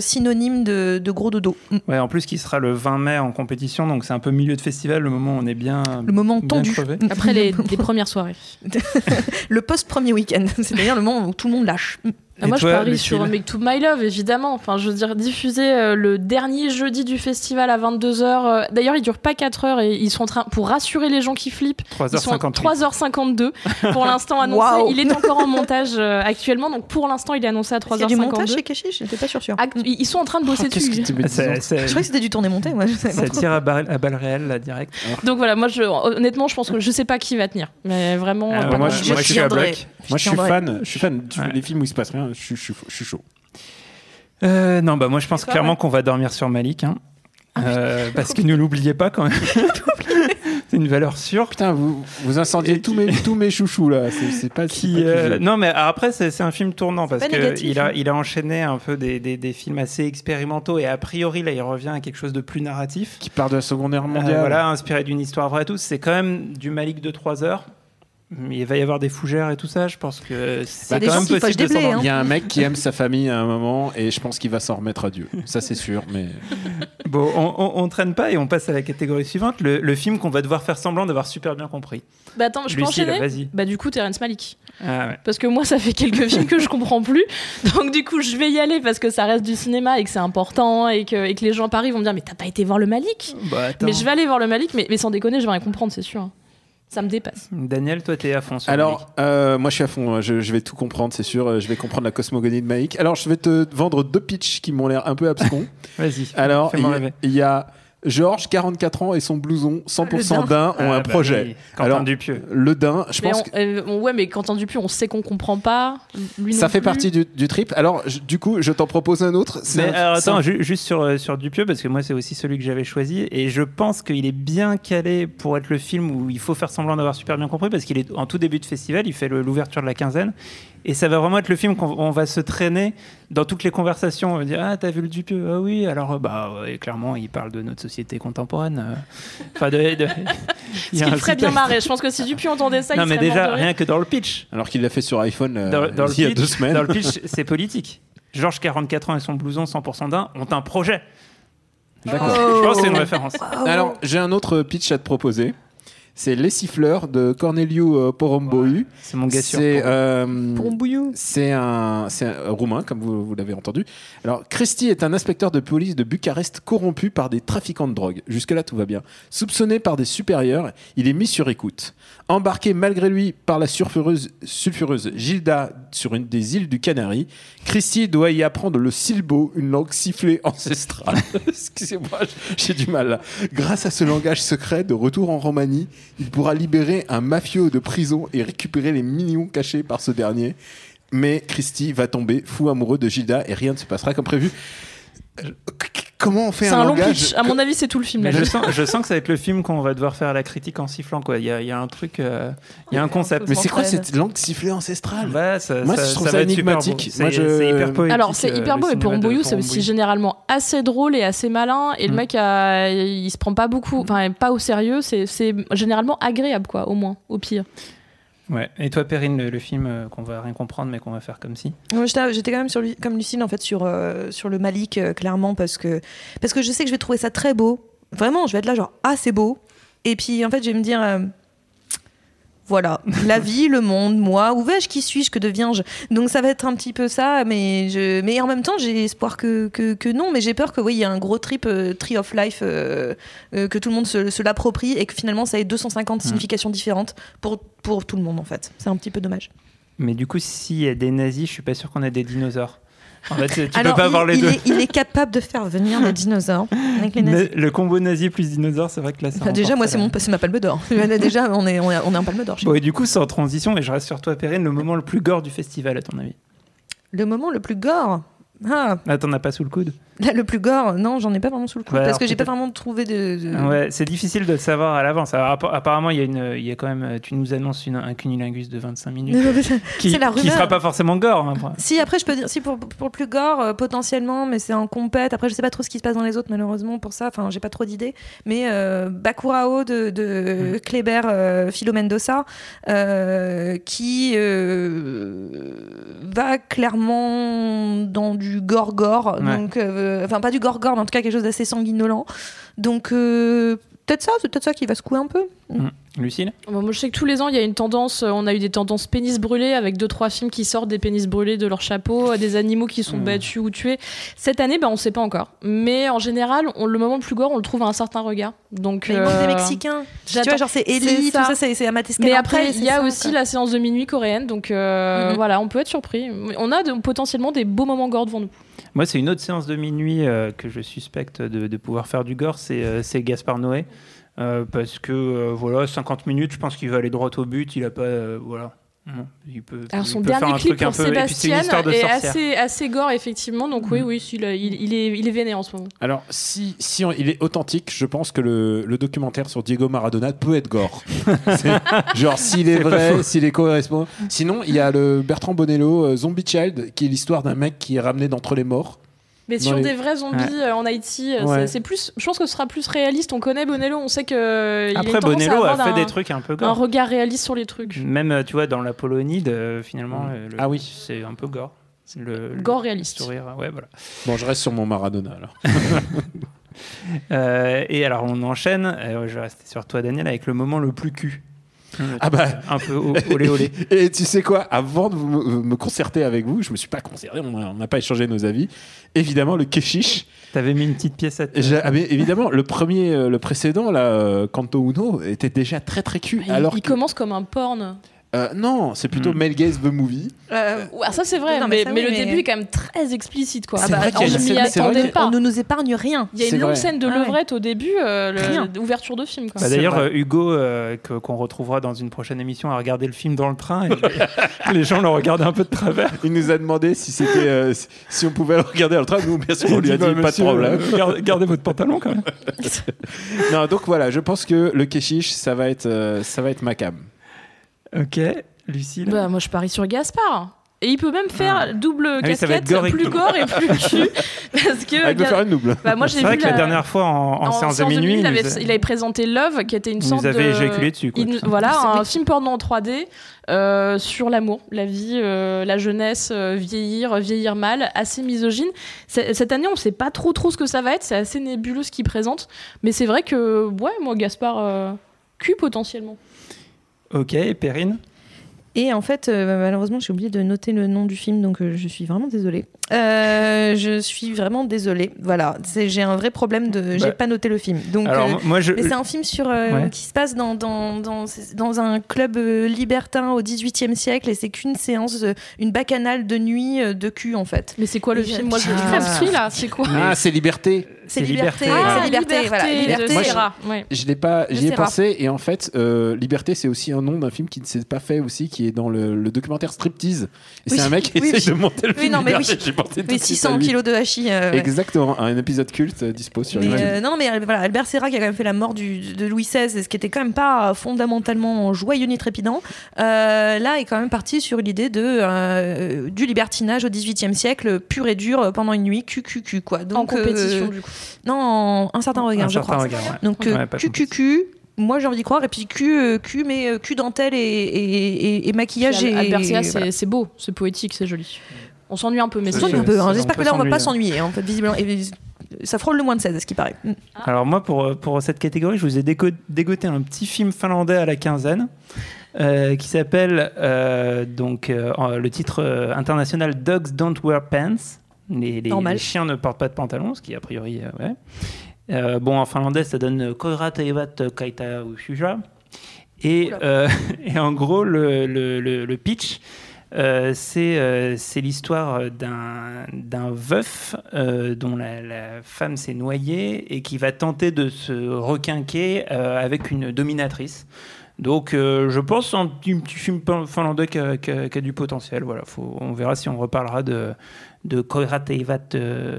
synonyme de, de gros dodo. Ouais, en plus, qui sera le 20 mai en compétition, donc c'est un peu milieu de festival, le moment où on est bien. Le moment bien tendu. crevé. Après les, les premières soirées. le post-premier week-end. C'est d'ailleurs le moment où tout le monde lâche. Ah, Et moi, toi, je parie Lucille sur Make to My Love, évidemment. Enfin, je veux dire, diffuser euh, le dernier jeudi du festival à 22h. D'ailleurs, il dure pas 4 heures et ils sont en train, pour rassurer les gens qui flippent, ils sont 3h58. 3h52 pour l'instant annoncé. Il est encore en montage euh, actuellement, donc pour l'instant, il est annoncé à 3h52. Il y a du montage chez Keshish J'étais pas sûr sûr. Act- ils sont en train de bosser Oh, dessus. que Ah, Je croyais que c'était du tourné monté, moi. Je pas Ça tire à, balle- à réelles, là, direct. Donc voilà, moi, je, honnêtement, je pense que je sais pas qui va tenir. Mais vraiment. Ah, euh, moi, je- moi, je suis à bloc. Moi, je suis fan. Je suis fan. Les films où il se passe rien, je suis, je suis- je suis chaud. Euh, non, bah moi je pense clairement ouais. qu'on va dormir sur Malik. hein. Euh, parce que ne l'oubliez pas quand même. c'est une valeur sûre. Putain, vous, vous incendiez tous, mes, tous mes chouchous là. C'est c'est pas c'est Qui, pas euh, non, mais après, c'est c'est un film tournant parce qu'il a, hein. il a enchaîné un peu des, des, des films assez expérimentaux et a priori, là, il revient à quelque chose de plus narratif. Qui part de la Seconde Guerre Euh, mondiale. voilà, inspiré d'une histoire vraie et tout. C'est quand même du Malik de 3 heures. Mais il va y avoir des fougères et tout ça. Je pense que c'est des quand même qui possible de blés, s'endormir. Il y a un mec qui aime sa famille à un moment et je pense qu'il va s'en remettre à Dieu. Ça, c'est sûr. Mais Bon, on, on, on traîne pas et on passe à la catégorie suivante. Le, le film qu'on va devoir faire semblant d'avoir super bien compris. Bah attends, je peux enchaîner vas-y. Bah du coup, Terrence Malick. Ah ouais. Parce que moi, ça fait quelques films que je comprends plus. Donc, du coup, je vais y aller parce que ça reste du cinéma et que c'est important et que, et que les gens à Paris vont me dire Mais t'as pas été voir le Malik Bah, attends. Mais je vais aller voir le Malik, mais, mais sans déconner, je vais rien comprendre, c'est sûr. Ça me dépasse. Daniel, toi, t'es à fond sur alors, euh, moi, je suis à fond. Je, je vais tout comprendre, c'est sûr. Euh, Je vais comprendre la cosmogonie de Maïk. Alors, je vais te vendre deux pitchs qui m'ont l'air un peu abscons. Vas-y. Alors, y, il y a Georges, 44 ans, et son blouson 100% daim ont Ah, un bah projet. oui, Quentin Alors, Dupieux. Le daim, je Mais pense on- que euh, on- ouais, mais Quentin Dupieux, on sait qu'on comprend pas. Lui ça non fait plus. partie du, du trip. Alors, je- du coup, je t'en propose un autre. C'est Mais un- alors, attends, ju- juste sur, euh, sur Dupieux, parce que moi, c'est aussi celui que j'avais choisi. Et je pense qu'il est bien calé pour être le film où il faut faire semblant d'avoir super bien compris, parce qu'il est en tout début de festival, il fait l'ouverture de la quinzaine. Et ça va vraiment être le film qu'on on va se traîner dans toutes les conversations. On va dire Ah, t'as vu le Dupieux? Ah oui, alors, euh, bah, ouais, clairement, il parle de notre société contemporaine. euh. Enfin, de. de- il ferait bien marrer. Je pense que si Dupieux entendait ça, Non, il mais serait mort déjà, de rire. rien que dans le pitch. Alors qu'il l'a fait sur iPhone euh, Dans, dans le il y a pitch, deux semaines. dans le pitch, c'est politique. Georges, 44 ans, et son blouson 100% d'un ont un projet. D'accord. Je pense que c'est une référence. Alors, j'ai un autre pitch à te proposer. C'est Les Siffleurs de Corneliu euh, Porumboiu. C'est mon gars sûr. C'est euh, c'est un, c'est un roumain, comme vous, vous l'avez entendu. Alors, Christy est un inspecteur de police de Bucarest corrompu par des trafiquants de drogue. Jusque-là, tout va bien. Soupçonné par des supérieurs, il est mis sur écoute. Embarqué malgré lui par la sulfureuse, sulfureuse Gilda sur une des îles du Canary, Christy doit y apprendre le silbo, une langue sifflée ancestrale. Excusez-moi, j'ai du mal. là. Grâce à ce langage secret, de retour en Roumanie, il pourra libérer un mafieux de prison et récupérer les millions cachés par ce dernier. Mais Christy va tomber fou amoureux de Gilda et rien ne se passera comme prévu. Euh, Comment on fait C'est un, un long langage pitch. À mon avis, c'est tout le film. Là. je sens, je sens que ça va être le film qu'on va devoir faire la critique en sifflant. Quoi. Il, y a, il y a un truc, euh, il y a un concept. Mais c'est quoi cette langue sifflée ancestrale Bah, ça, Moi, ça- je trouve ça ça énigmatique. Moi, C'est je- c'est hyper poétique. Alors c'est euh, hyper le beau, et pour cinéma de Mboyou, c'est aussi généralement assez drôle et assez malin. Et le Mm. mec, a- il se prend pas beaucoup, enfin pas au sérieux. C'est c'est généralement agréable, quoi, au moins, au pire. Ouais. Et toi, Perrine, le, film euh, qu'on va rien comprendre, mais qu'on va faire comme si. J'étais quand même sur, comme Lucille en fait sur, euh, sur le Malik euh, clairement parce que, parce que je sais que je vais trouver ça très beau. Vraiment, je vais être là genre ah c'est beau. Et puis en fait je vais me dire euh, voilà la vie, le monde, moi, où vais-je, qui suis-je, que deviens-je? Donc ça va être un petit peu ça, mais je, mais en même temps j'ai espoir que, que, que non, mais j'ai peur que oui il y a un gros trip euh, tree of life euh, euh, que tout le monde se, se l'approprie et que finalement ça ait 250 significations différentes pour pour tout le monde en fait. C'est un petit peu dommage. Mais du coup, s'il y a des nazis, je suis pas sûr qu'on ait des dinosaures. En fait, tu Alors, peux pas il, avoir les il deux. Est, il est capable de faire venir les dinosaures avec les nazis. Mais le combo nazi plus dinosaure, c'est vrai que là, ça Enfin, déjà, moi, c'est mon, c'est ma palme d'or. déjà, on est, on est, on est en palme d'or. Bon, et du coup, sans transition, et je reste sur toi, Perrine, le moment le plus gore du festival, à ton avis? Le moment le plus gore? Ah, Là, t'en as pas sous le coude là, le plus gore, non, j'en ai pas vraiment sous le. Ouais, parce que j'ai pas vraiment trouvé de. de- Ouais, c'est difficile de le savoir à l'avance. Apparemment, il y a une, il y a quand même, tu nous annonces une, un cunilingus de 25 minutes qui, sera pas forcément gore. hein, après. Si, après, je peux dire, si pour, pour le plus gore, euh, potentiellement, mais c'est en compète. Après, je sais pas trop ce qui se passe dans les autres, malheureusement, pour ça. Enfin, j'ai pas trop d'idées. Mais euh, Bakurao de, de Mm. Kléber euh, qui va clairement dans du gore-gore. Ouais. Donc, euh, enfin, pas du gore-gore, mais en tout cas, quelque chose d'assez sanguinolent. Donc, euh, peut-être ça, c'est peut-être ça qui va secouer un peu. Hum. Lucille Bon, moi, je sais que tous les ans, il y a une tendance. euh, On a eu des tendances pénis brûlés avec deux trois films qui sortent des pénis brûlés de leur chapeau, euh, des animaux qui sont Mm. battus ou tués. Cette année, ben, on sait pas encore. Mais en général, on- le moment le plus gore, on le trouve à un certain regard. Donc, Mais il manque euh, des Mexicains. Tu vois, genre c'est Ellie, tout ça. c'est c'est Amat Mais après, il y a ça, aussi quoi. la séance de minuit coréenne, donc euh, Mhm. voilà, on peut être surpris. On a de- potentiellement des beaux moments gore devant nous. Moi, c'est une autre séance de minuit euh, que je suspecte de, pouvoir faire du gore, c'est euh, Gaspard Noé. Euh, parce que, voilà, 50 minutes, je pense qu'il va aller droit au but. Il a pas. voilà. Non, Il peut, Alors il son peut dernier un clip pour Sébastien est sorcière. assez, assez gore, effectivement. Donc oui, Mhm. oui, il, est, il est vénère en ce moment. Alors, si, si on- il est authentique, je pense que le, le documentaire sur Diego Maradona peut être gore. Genre, s'il est, vrai, s'il est correspond. Sinon, il y a le Bertrand Bonello, euh, Zombie Child, qui est l'histoire d'un mec qui est ramené d'entre les morts. Mais sur les- des vrais zombies euh, en Haïti, euh, Ouais. c'est- plus. Je pense que ce sera plus réaliste. On connaît Bonello, on sait que. euh, Après, Bonello a fait un- des trucs un peu Un gore. regard réaliste sur les trucs. Même, tu vois, dans la Polonide, euh, finalement, Mm. le- Ah oui. c'est un peu gore. Le, le Gore réaliste. sourire, ouais, voilà. Bon, je reste sur mon Maradona alors. Euh, et alors, on enchaîne. euh, je vais rester sur toi, Daniel, avec le moment le plus cul. Ah bah. Un peu olé olé. Et tu sais quoi Avant de vous- me, concerter avec vous, je me suis pas concerté, on n'a pas échangé nos avis. Évidemment, le Keshish. T'avais mis une petite pièce à te- J'ai- ah, mais évidemment, le premier, euh, le précédent, là, euh, Kanto Uno, était déjà très très cul. Il, alors il que- commence comme un porn. Euh, non, c'est plutôt Hmm. Mel Gaze the Movie. Euh, Ouais, ça c'est vrai, Non, mais mais, ça, mais oui, le mais- début est quand même très explicite quoi. C'est vrai qu'il y a je une m'y scène- c'est vrai attendais qu'il- pas. on ne nous épargne rien. Il y a une longue vrai. scène de Ah ouais. levrette au début, euh, le- Rien. l'ouverture de film. Bah, D'ailleurs, euh, Hugo, euh, qu'on retrouvera dans une prochaine émission, a regardé le film dans le train et les gens l'ont regardé un peu de travers. Il nous a demandé si c'était euh, si- si on pouvait le regarder dans le train. Nous, bien sûr, on lui a dit Bah, pas de problème. gardez, votre pantalon quand même. Non, donc voilà, je pense que le Keshish, ça va être, ça va être ma cam. Ok, Lucille. Bah, moi je parie sur Gaspard. Et il peut même faire Ah. double Ah oui, casquette, gore et plus gore et plus cul. Parce que Ah, il peut faire une double. bah, moi j'ai C'est vu vrai que la la- dernière fois en, en en séance de minuit, il, avait, il avait présenté Love, qui était une il sorte nous avait de... éjaculé dessus. Quoi, voilà, un film porno en 3D euh, sur l'amour, la vie, euh, la jeunesse, euh, vieillir, vieillir mal, assez misogyne. C'est- Cette année, on sait pas trop trop ce que ça va être, c'est assez nébuleux ce qu'il présente, mais c'est vrai que, ouais, moi, Gaspard, euh, cul potentiellement. Ok, Perrine? Et en fait, euh, malheureusement, j'ai oublié de noter le nom du film, donc euh, je suis vraiment désolée. Euh, je suis vraiment désolée. Voilà, C'est- j'ai un vrai problème de. J'ai Bah, pas noté le film. Donc, Alors, euh, moi- moi, je. mais c'est un film sur, euh, Ouais. qui se passe dans, dans, dans, dans un club euh, libertin au XVIIIe siècle et c'est qu'une séance, une bacchanale de nuit de cul en fait. Mais c'est quoi le Et- film? Moi, je suis Ah. là, c'est quoi? Ah, c'est Liberté. C'est C'est liberté, Liberté. c'est Ah, liberté, voilà. de Liberté. Moi, je- ouais. Je l'ai pas, j'y ai pensé et en fait, euh, Liberté, c'est aussi un nom d'un film qui ne s'est pas fait aussi, qui est dans le, le documentaire Striptease. Et Oui, c'est un mec qui oui, essaye oui. de monter le Oui, film non, mais oui. Liberté. Pensé tout à 600 lui. kilos de hachis. euh, ouais. Exactement, un épisode culte euh, dispo sur Mais, YouTube. euh, non, mais euh, voilà, Albert Serra qui a quand même fait la mort du, de Louis XVI, et ce qui était quand même pas fondamentalement joyeux ni trépidant, euh, là est quand même parti sur l'idée de euh, du libertinage au XVIIIe siècle, pur et dur euh, pendant une nuit, QQQ quoi. Donc, en compétition, euh, du coup. non, en- un certain regard, un je certain crois. regard, ouais. Donc Ouais, euh, pas QQQ. Moi j'ai envie d'y croire et puis Q, euh, Q mais euh, Q dentelle et, et, et- et maquillage et Albert Serra, c'est voilà. c'est beau, c'est poétique, c'est joli. On s'ennuie un peu, mais On c'est s'ennuie joli. un peu, hein. on j'espère que là on va pas s'ennuyer. en fait visiblement et ça frôle le moins de 16 à ce qui paraît. Mm. Alors moi, pour, pour cette catégorie, je vous ai dégoté un petit film finlandais à la quinzaine euh, qui s'appelle euh, donc euh, le titre international Dogs Don't Wear Pants. Les, les- Normal. les chiens ne portent pas de pantalon, ce qui a priori euh, ouais. Euh, bon, en finlandais, ça donne Koira Teivat Kaita Ushuja. Et, en gros, le, le- le- le pitch, euh, c'est euh, c'est l'histoire d'un veuf euh, dont la, femme s'est noyée et qui va tenter de se requinquer avec une dominatrice. Donc, je pense un petit, film fin- finlandais qui a, a- du potentiel. Voilà, on verra si on reparlera de, Koira Teivat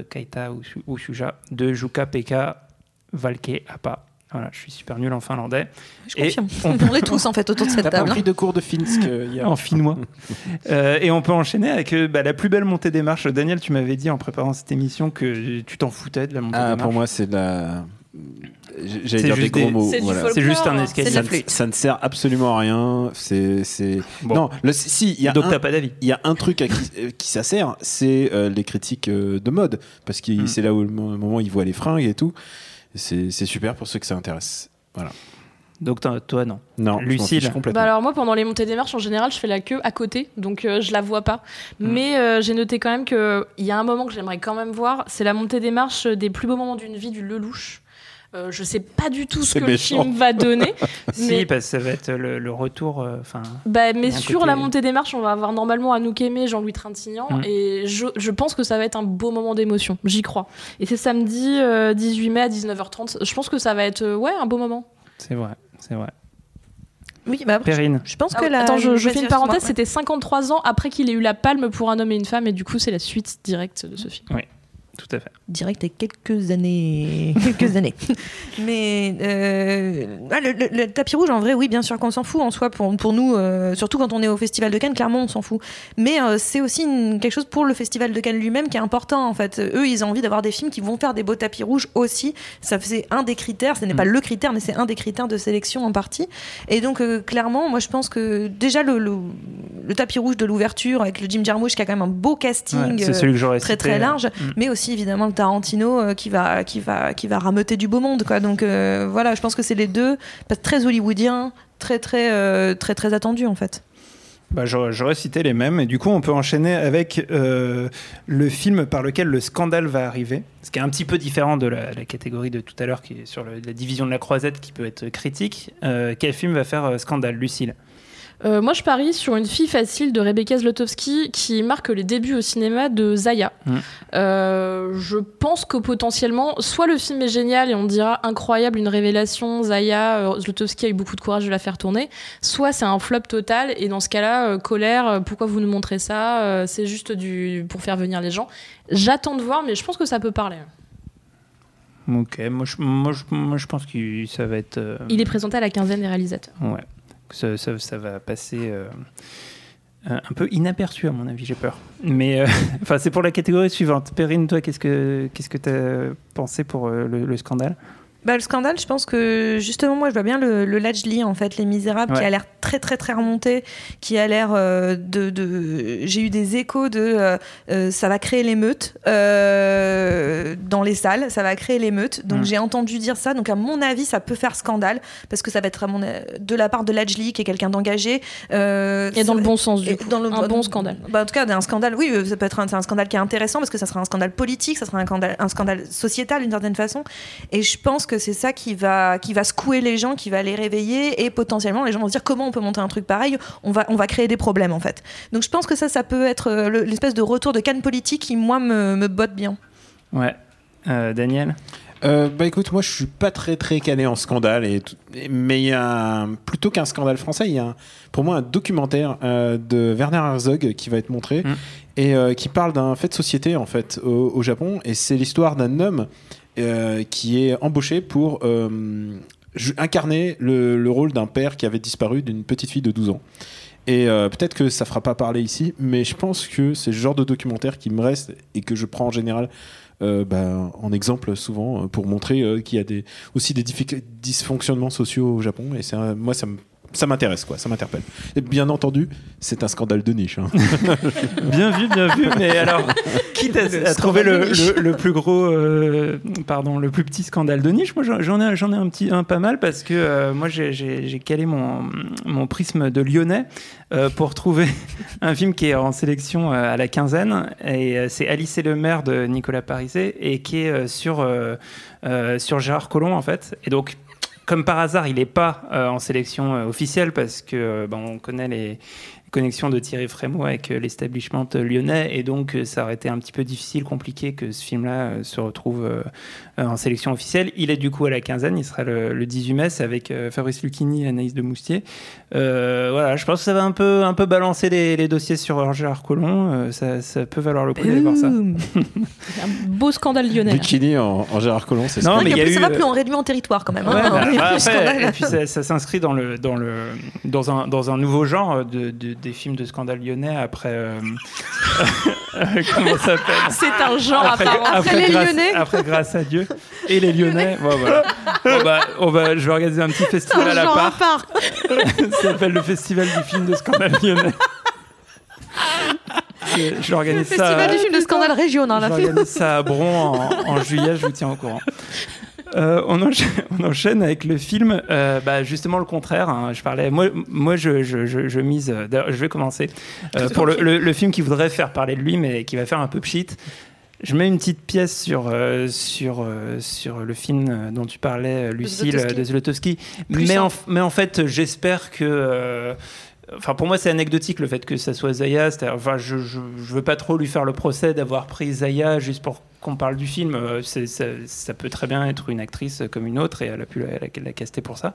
Kaita Usu- Usuja de Jukka Pekka Valke Appa. Voilà, je suis super nul en finlandais. Je Et confirme. on- On est tous en fait autour de cette T'as pas table. hein. pris de cours de Finsk euh, hier en finnois. Euh, et on peut enchaîner avec euh, bah, la plus belle montée des marches. Daniel, tu m'avais dit en préparant cette émission que tu t'en foutais de la montée Ah, des pour marches. moi, c'est de la. J'allais C'est dire des gros des- mots. c'est voilà. juste un C'est escalier. Ça ne, flûte. ça ne sert absolument à rien. C'est. Bon. Non, le, si, il y a Donc un- t'as pas d'avis. il y a un truc à qui, qui ça sert, c'est euh, les critiques euh, de mode. Parce que Hmm. c'est là où le mo- moment ils voient les fringues et tout. C'est, super pour ceux que ça intéresse. Voilà. Donc toi, toi, non. Non, Lucille. Bah alors moi pendant les montées des marches en général je fais la queue à côté donc euh, je la vois pas Mm. mais euh, j'ai noté quand même que il y a un moment que j'aimerais quand même voir c'est la montée des marches des plus beaux moments d'une vie du Lelouch euh, je sais pas du tout ce que méchant. le film va donner Si, mais parce que ça va être le, le retour. euh, Enfin, bah, mais sur côté- la montée des marches on va avoir normalement Anouk Aimé Jean-Louis Trintignant Mm. et je, je pense que ça va être un beau moment d'émotion j'y crois et c'est samedi euh, 18 mai à 19h30 je pense que ça va être euh, ouais un beau moment c'est vrai, c'est vrai. Oui, bah après, Perrine. je pense Ah que oui, la. Attends, je, je fais une parenthèse, c'était 53 ans après qu'il ait eu la palme pour un homme et une femme, et du coup, c'est la suite directe de ce film. Tout à fait. direct il y a quelques années. quelques années. Mais euh, ah, le, le- le tapis rouge, en vrai, oui, bien sûr qu'on s'en fout en soi. Pour, pour nous, euh, surtout quand on est au Festival de Cannes, clairement, on s'en fout. Mais euh, c'est aussi une- quelque chose pour le Festival de Cannes lui-même qui est important, en fait. Eux, ils ont envie d'avoir des films qui vont faire des beaux tapis rouges aussi. Ça, c'est un des critères. Ce n'est pas le critère, mais c'est un des critères de sélection en partie. Et donc, clairement, moi, je pense que déjà, le, le, tapis rouge de l'ouverture avec le Jim Jarmusch qui a quand même un beau casting. Ouais, très très large, Mm. mais aussi évidemment le Tarantino euh, qui va qui va qui va rameuter du beau monde quoi. Donc euh, voilà, je pense que c'est les deux très hollywoodien, très très euh, très très attendu en fait. Bah, j'aurais cité les mêmes, et du coup, on peut enchaîner avec le film par lequel le scandale va arriver. Ce qui est un petit peu différent de la, catégorie de tout à l'heure qui est sur la division de la croisette qui peut être critique. Quel film va faire euh, scandale, Lucille? Euh, moi, je parie sur une fille facile de Rebecca Zlotowski qui marque les débuts au cinéma de Zaya. Mm. Euh, je pense que potentiellement, soit le film est génial et on dira incroyable, une révélation, Zaya, euh, Zlotowski a eu beaucoup de courage de la faire tourner, soit c'est un flop total et dans ce cas-là, euh, colère, pourquoi vous nous montrez ça C'est juste du pour faire venir les gens. J'attends de voir, mais je pense que ça peut parler. Ok, moi je, moi, je, moi, je pense que ça va être. Il est présenté à la quinzaine des réalisateurs. Ouais, ça, ça, va passer euh, un peu inaperçu à mon avis, j'ai peur. Mais euh, enfin, c'est pour la catégorie suivante. Perrine, toi, qu'est-ce que qu'est-ce que t'as pensé pour euh, le scandale? Bah, le scandale, je pense que justement, moi, je vois bien le, le Latchly, en fait, Les Misérables, qui a l'air très, très, très remonté, qui a l'air euh, de, de- J'ai eu des échos de. euh, euh, ça va créer l'émeute euh, dans les salles, ça va créer l'émeute. Donc, Mm. j'ai entendu dire ça. Donc, à mon avis, ça peut faire scandale, parce que ça va être à mon, de la part de Latchly, qui est quelqu'un d'engagé. Euh, Et dans le bon sens, du et coup. dans le- un bon scandale. bah, en tout cas, un scandale, oui, ça peut être un scandale qui est intéressant parce que ça sera un scandale politique, ça sera un scandale, un scandale sociétal d'une certaine façon. Et je pense que c'est ça qui va, qui va secouer les gens, qui va les réveiller et potentiellement les gens vont se dire comment on peut monter un truc pareil, on va, on va créer des problèmes en fait. Donc je pense que ça, ça peut être euh, le- l'espèce de retour de canne politique qui, moi, me, me botte bien. Ouais. Euh, Daniel? Euh, bah écoute, moi je suis pas très très calé en scandale, et mais il y a un- plutôt qu'un scandale français, il y a un- pour moi un documentaire euh, de Werner Herzog qui va être montré Mm. et euh, qui parle d'un fait de société en fait au, au Japon et c'est l'histoire d'un homme euh, qui est embauché pour euh, incarner le, le rôle d'un père qui avait disparu d'une petite fille de 12 ans. Et euh, peut-être que ça fera pas parler ici, mais je pense que c'est le genre de documentaire qui me reste et que je prends en général bah, en exemple souvent pour montrer qu'il y a aussi des dysfonctionnements sociaux au Japon. Et moi, ça me- ça m'intéresse, quoi, ça m'interpelle. Et bien entendu, c'est un scandale de niche. hein. Bien vu, bien vu. Mais alors, quitte à, à trouver le, le- le plus gros, euh, pardon, le plus petit scandale de niche, moi j'en- j'en ai, j'en ai un petit, un pas mal parce que euh, moi j'ai- j'ai j'ai calé mon, mon prisme de Lyonnais euh, pour trouver un film qui est en sélection euh, à la quinzaine et euh, c'est Alice et le maire de Nicolas Pariset et qui est euh, sur euh, euh, sur Gérard Collomb en fait. Et donc comme par hasard, il n'est pas euh, en sélection euh, officielle parce que euh, ben, on connaît les connexions de Thierry Frémaux avec euh, l'establishment lyonnais et donc euh, ça aurait été un petit peu difficile, compliqué que ce film-là euh, se retrouve en sélection officielle. Il est du coup à la quinzaine, il sera le, le 18 mai, c'est avec Fabrice Lucchini et Anaïs de Moustier. Euh, voilà, je pense que ça va un peu, un peu balancer les, les dossiers sur Gérard Collomb, Euh, ça, ça peut valoir le coup d'aller voir ça. Un beau scandale lyonnais. là. Bikini en, en Gérard Collomb, c'est Non, ça. mais il y a Après, ça va plus, on réduit en territoire quand même. hein. Bah, bah, après, et puis ça, ça s'inscrit dans le dans le dans un dans un nouveau genre de, de- des films de scandale lyonnais après euh, comment ça s'appelle C'est un genre à après, part entière. après, les grâce, Lyonnais. après grâce à Dieu et les Lyonnais bon, voilà. Bon, bah, on va je vais organiser un petit festival à Genre à part part. ça s'appelle le festival du film de scandale lyonnais je, je l'organise ça Festival du film de scandale régional. je là. organise ça à Bron en, en juillet, je vous tiens au courant. Euh, on, enchaîne, on enchaîne avec le film, euh, bah, justement le contraire. hein. je parlais, moi, moi je, je, je, je mise. euh, Je vais commencer pour le, le- le film qui voudrait faire parler de lui, mais qui va faire un peu pchit. Je mets une petite pièce sur, sur, sur le film dont tu parlais, Lucille, de Zlotowski. En, mais en fait, j'espère que. Enfin, pour moi, c'est anecdotique le fait que ça soit Zaya. Enfin, je, je, je veux pas trop lui faire le procès d'avoir pris Zaya juste pour qu'on parle du film. Euh, ça, peut très bien être une actrice comme une autre et elle a pu la, la, la caster pour ça.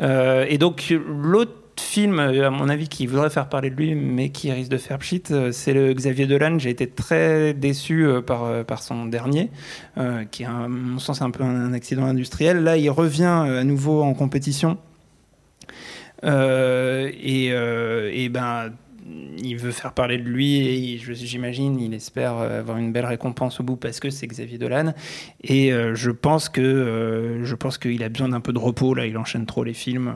Euh, et donc, l'autre film, euh, à mon avis, qui voudrait faire parler de lui, mais qui risque de faire pchit, c'est le Xavier Dolan. J'ai été très déçu par, par son dernier, qui à mon sens, un peu un accident industriel. Là, il revient à nouveau en compétition. Euh, et, euh, et ben, il veut faire parler de lui et j'imagine, il espère euh, avoir une belle récompense au bout parce que c'est Xavier Dolan. Et je pense que je pense qu'il a besoin d'un peu de repos. Là, il enchaîne trop les films.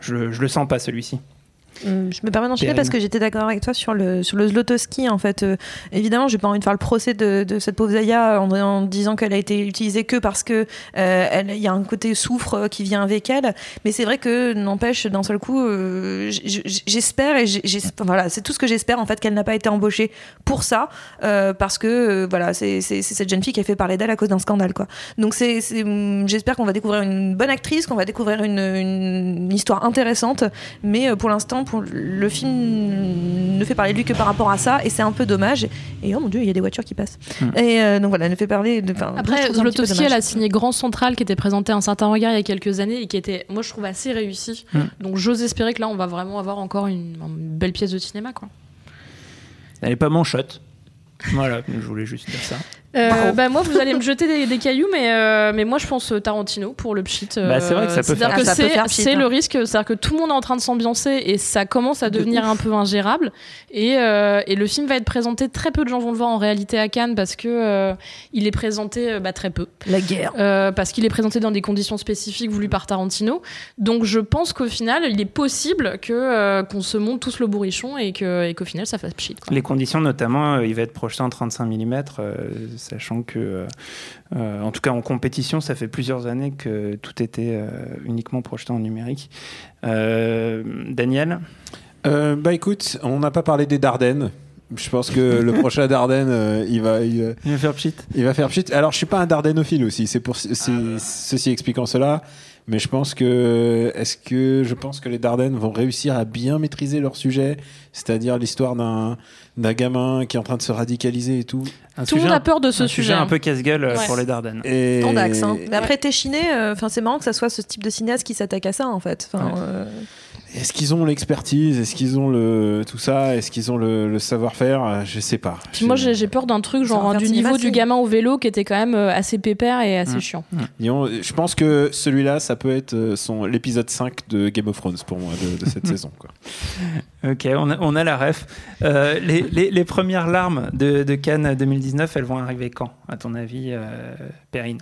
Je, je le sens pas celui-ci. Hum, Je me permets d'enchaîner parce que j'étais d'accord avec toi sur le, sur le Zlotowski. En fait, Euh, évidemment, j'ai pas envie de faire le procès de, de cette pauvre Zaya en, en disant qu'elle a été utilisée que parce que euh, il y a un côté souffre euh, qui vient avec elle. Mais c'est vrai que n'empêche d'un seul coup, euh, j'espère et j'ai- voilà, c'est tout ce que j'espère en fait qu'elle n'a pas été embauchée pour ça parce que voilà, c'est cette jeune fille qui a fait parler d'elle à cause d'un scandale quoi. Donc c'est hum, j'espère qu'on va découvrir une bonne actrice, qu'on va découvrir une, histoire intéressante. Mais pour l'instant, pour le film ne fait parler de lui que par rapport à ça, et c'est un peu dommage. Et oh mon dieu, il y a des voitures qui passent. Hmm. Et euh, donc voilà, elle ne fait parler. De, Après, Zlotowski, elle a signé Grand Central, qui était présenté à un certain regard il y a quelques années et qui était, moi, je trouve assez réussi. Mm. Donc, j'ose espérer que là, on va vraiment avoir encore une, une belle pièce de cinéma, quoi. Elle est pas manchotte. Voilà, je voulais juste dire ça. Euh, bah moi, vous allez me jeter des, des cailloux, mais, euh, mais moi, je pense euh, Tarantino pour le pchit. euh, Bah, c'est vrai que ça peut c'est-à-dire faire- que Ah, ça peut c'est- faire pchit, C'est hein. le risque, c'est-à-dire que tout le monde est en train de s'ambiancer et ça commence à devenir un peu ingérable. Et, euh, et le film va être présenté, très peu de gens vont le voir en réalité à Cannes parce que euh, il est présenté bah, très peu. La guerre. Euh, parce qu'il est présenté dans des conditions spécifiques voulues par Tarantino. Donc je pense qu'au final, il est possible que euh, qu'on se monte tous le bourrichon et que et qu'au final ça fasse pchit. quoi. Les conditions, notamment, euh, il va être projeté en 35 mm, sachant que, euh, en tout cas en compétition, ça fait plusieurs années que tout était euh, uniquement projeté en numérique. Euh, Daniel? Bah écoute, on n'a pas parlé des Dardennes. Je pense que le prochain Dardenne, euh, il va, il, Il va faire pchit il va faire pchit. Alors, je suis pas un Dardenophile aussi. C'est pour c'est- ceci expliquant cela. Mais je pense que est-ce que je pense que les Dardennes vont réussir à bien maîtriser leur sujet, c'est-à-dire l'histoire d'un d'un gamin qui est en train de se radicaliser et tout. un Tout le monde a peur de ce un sujet. un peu casse-gueule euh, Ouais. pour les Dardennes. Et. Hein. Mais après, Téchiné, euh, enfin, c'est marrant que ça soit ce type de cinéaste qui s'attaque à ça, en fait. Enfin, Ouais. euh, Est-ce qu'ils ont l'expertise? Est-ce qu'ils ont le tout ça? Est-ce qu'ils ont le, le savoir-faire? Je sais pas. Puis moi j'ai peur d'un truc genre du niveau du gamin au vélo qui était quand même euh, assez pépère et assez Mm. chiant. Disons, Je pense que celui-là, ça peut être euh, son l'épisode 5 de Game of Thrones pour moi de, de cette saison. Quoi. Ok, on a, on a la ref. Euh, les, les- les premières larmes de, de Cannes 2019, elles vont arriver quand, à ton avis, euh, Perrine?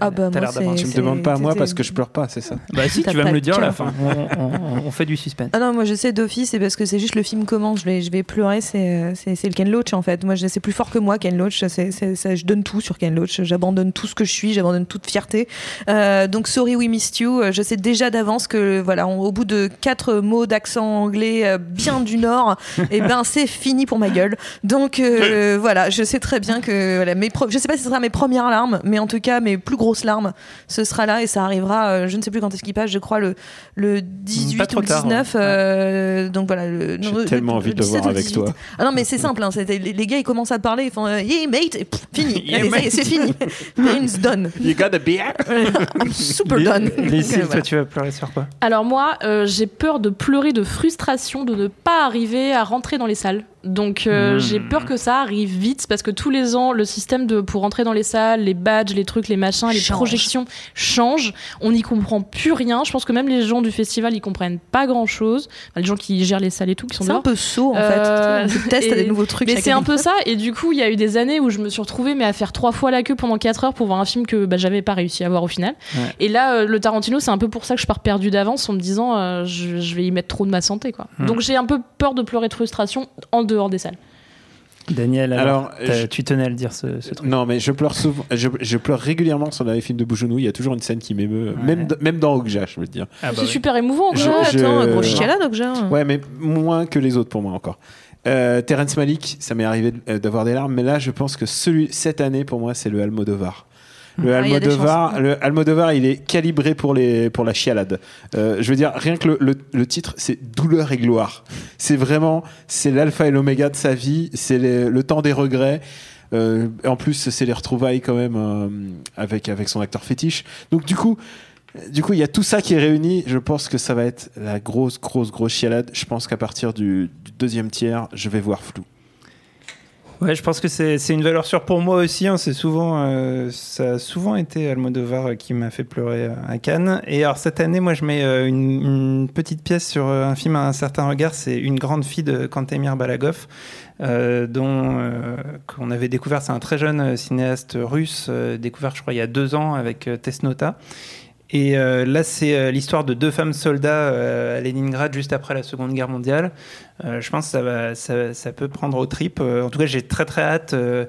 Ah bah, moi, c'est- Tu me demandes pas à moi parce que je pleure pas, c'est ça Bah si, tu vas me le dire à la fin. On, on- on fait du suspense. Ah non, moi je sais d'office, c'est parce que c'est juste le film commence, je vais, je vais pleurer, c'est euh, c'est c'est le Ken Loach en fait. Moi je- c'est plus fort que moi Ken Loach, c'est- je donne tout sur Ken Loach, j'abandonne tout ce que je suis, j'abandonne toute fierté. Euh, donc Sorry We Missed You, euh, je sais déjà d'avance que voilà, on- au bout de quatre mots d'accent anglais bien du Nord, et ben c'est fini pour ma gueule. Donc euh, voilà, je sais très bien que voilà, mes je sais pas si ce sera mes premières larmes, mais en tout cas mes plus grosses larmes, ce sera là et ça arrivera, euh, je ne sais plus quand est-ce qu'il passe, je crois le, le 18 Pas trop ou le tard, 19. ouais. euh, donc voilà. J'ai le- tellement le- envie le de le 17 voir avec 18. toi. Ah non, mais c'est simple. hein, c'était- les, les gars, ils commencent à parler, ils font euh, Yeah, mate, et pff, fini. Yeah, c'est fini. Pain's done. You got a beer? I'm super done. Lucille, toi, tu vas pleurer sur quoi? Alors moi, euh, j'ai peur de pleurer de frustration de ne pas arriver à rentrer dans les salles. Donc euh, Hmm. j'ai peur que ça arrive vite parce que tous les ans, le système de pour rentrer dans les salles, les badges, les trucs, les machins, les Change. projections changent. On n'y comprend plus rien. Je pense que même les gens du festival, ils comprennent pas grand chose. les gens qui gèrent les salles et tout, qui sont C'est un peu saut en Euh, fait. Tu testes et- des nouveaux trucs. Mais c'est un peu ça, et du coup, il y a eu des années où je me suis retrouvée mais à faire trois fois la queue pendant 4 heures pour voir un film que bah, j'avais pas réussi à voir au final. Ouais. Et là, euh, le Tarantino, c'est un peu pour ça que je pars perdu d'avance en me disant euh, je, je vais y mettre trop de ma santé. quoi. Hmm. Donc j'ai un peu peur de pleurer de frustration en dehors des salles. Daniel, alors, Alors, t'as- je- tu tenais à le dire ce, ce truc. Non, mais je pleure souvent. Je, je pleure régulièrement sur les films de Bougenou. Il y a toujours une scène qui m'émeut, même, dans Okja, je veux dire. Ah bah C'est oui. super émouvant. Je- je- Attends, gros un- Ouais, mais moins que les autres pour moi encore. Euh, Terrence Malick, ça m'est arrivé euh, d'avoir des larmes, mais là, je pense que celui cette année pour moi, c'est le Almodovar. Le Ah, Almodovar, le Almodovar, il est calibré pour les pour la chialade. Euh, je veux dire, rien que le, le- le titre, c'est douleur et gloire. C'est vraiment, c'est l'alpha et l'oméga de sa vie. C'est le temps des regrets. Euh, en plus, c'est les retrouvailles quand même euh, avec avec son acteur fétiche. Donc du coup. Du coup, il y a tout ça qui est réuni. Je pense que ça va être la grosse, grosse, grosse chialade. Je pense qu'à partir du, du deuxième tiers, je vais voir flou. Ouais, je pense que c'est une valeur sûre pour moi aussi. hein. C'est souvent, euh, ça a souvent été Almodovar euh, qui m'a fait pleurer euh, à Cannes. Et alors cette année, moi, je mets une, petite pièce sur un film à un certain regard. C'est Une grande fille de Kantemir Balagov, dont qu'on avait découvert. C'est un très jeune cinéaste russe, découvert, je crois, il y a deux ans avec Tesnota. Et là, c'est l'histoire de deux femmes soldats à Leningrad juste après la Seconde Guerre mondiale. Euh, je pense que ça, peut prendre aux tripes. Euh, en tout cas, j'ai très très hâte euh,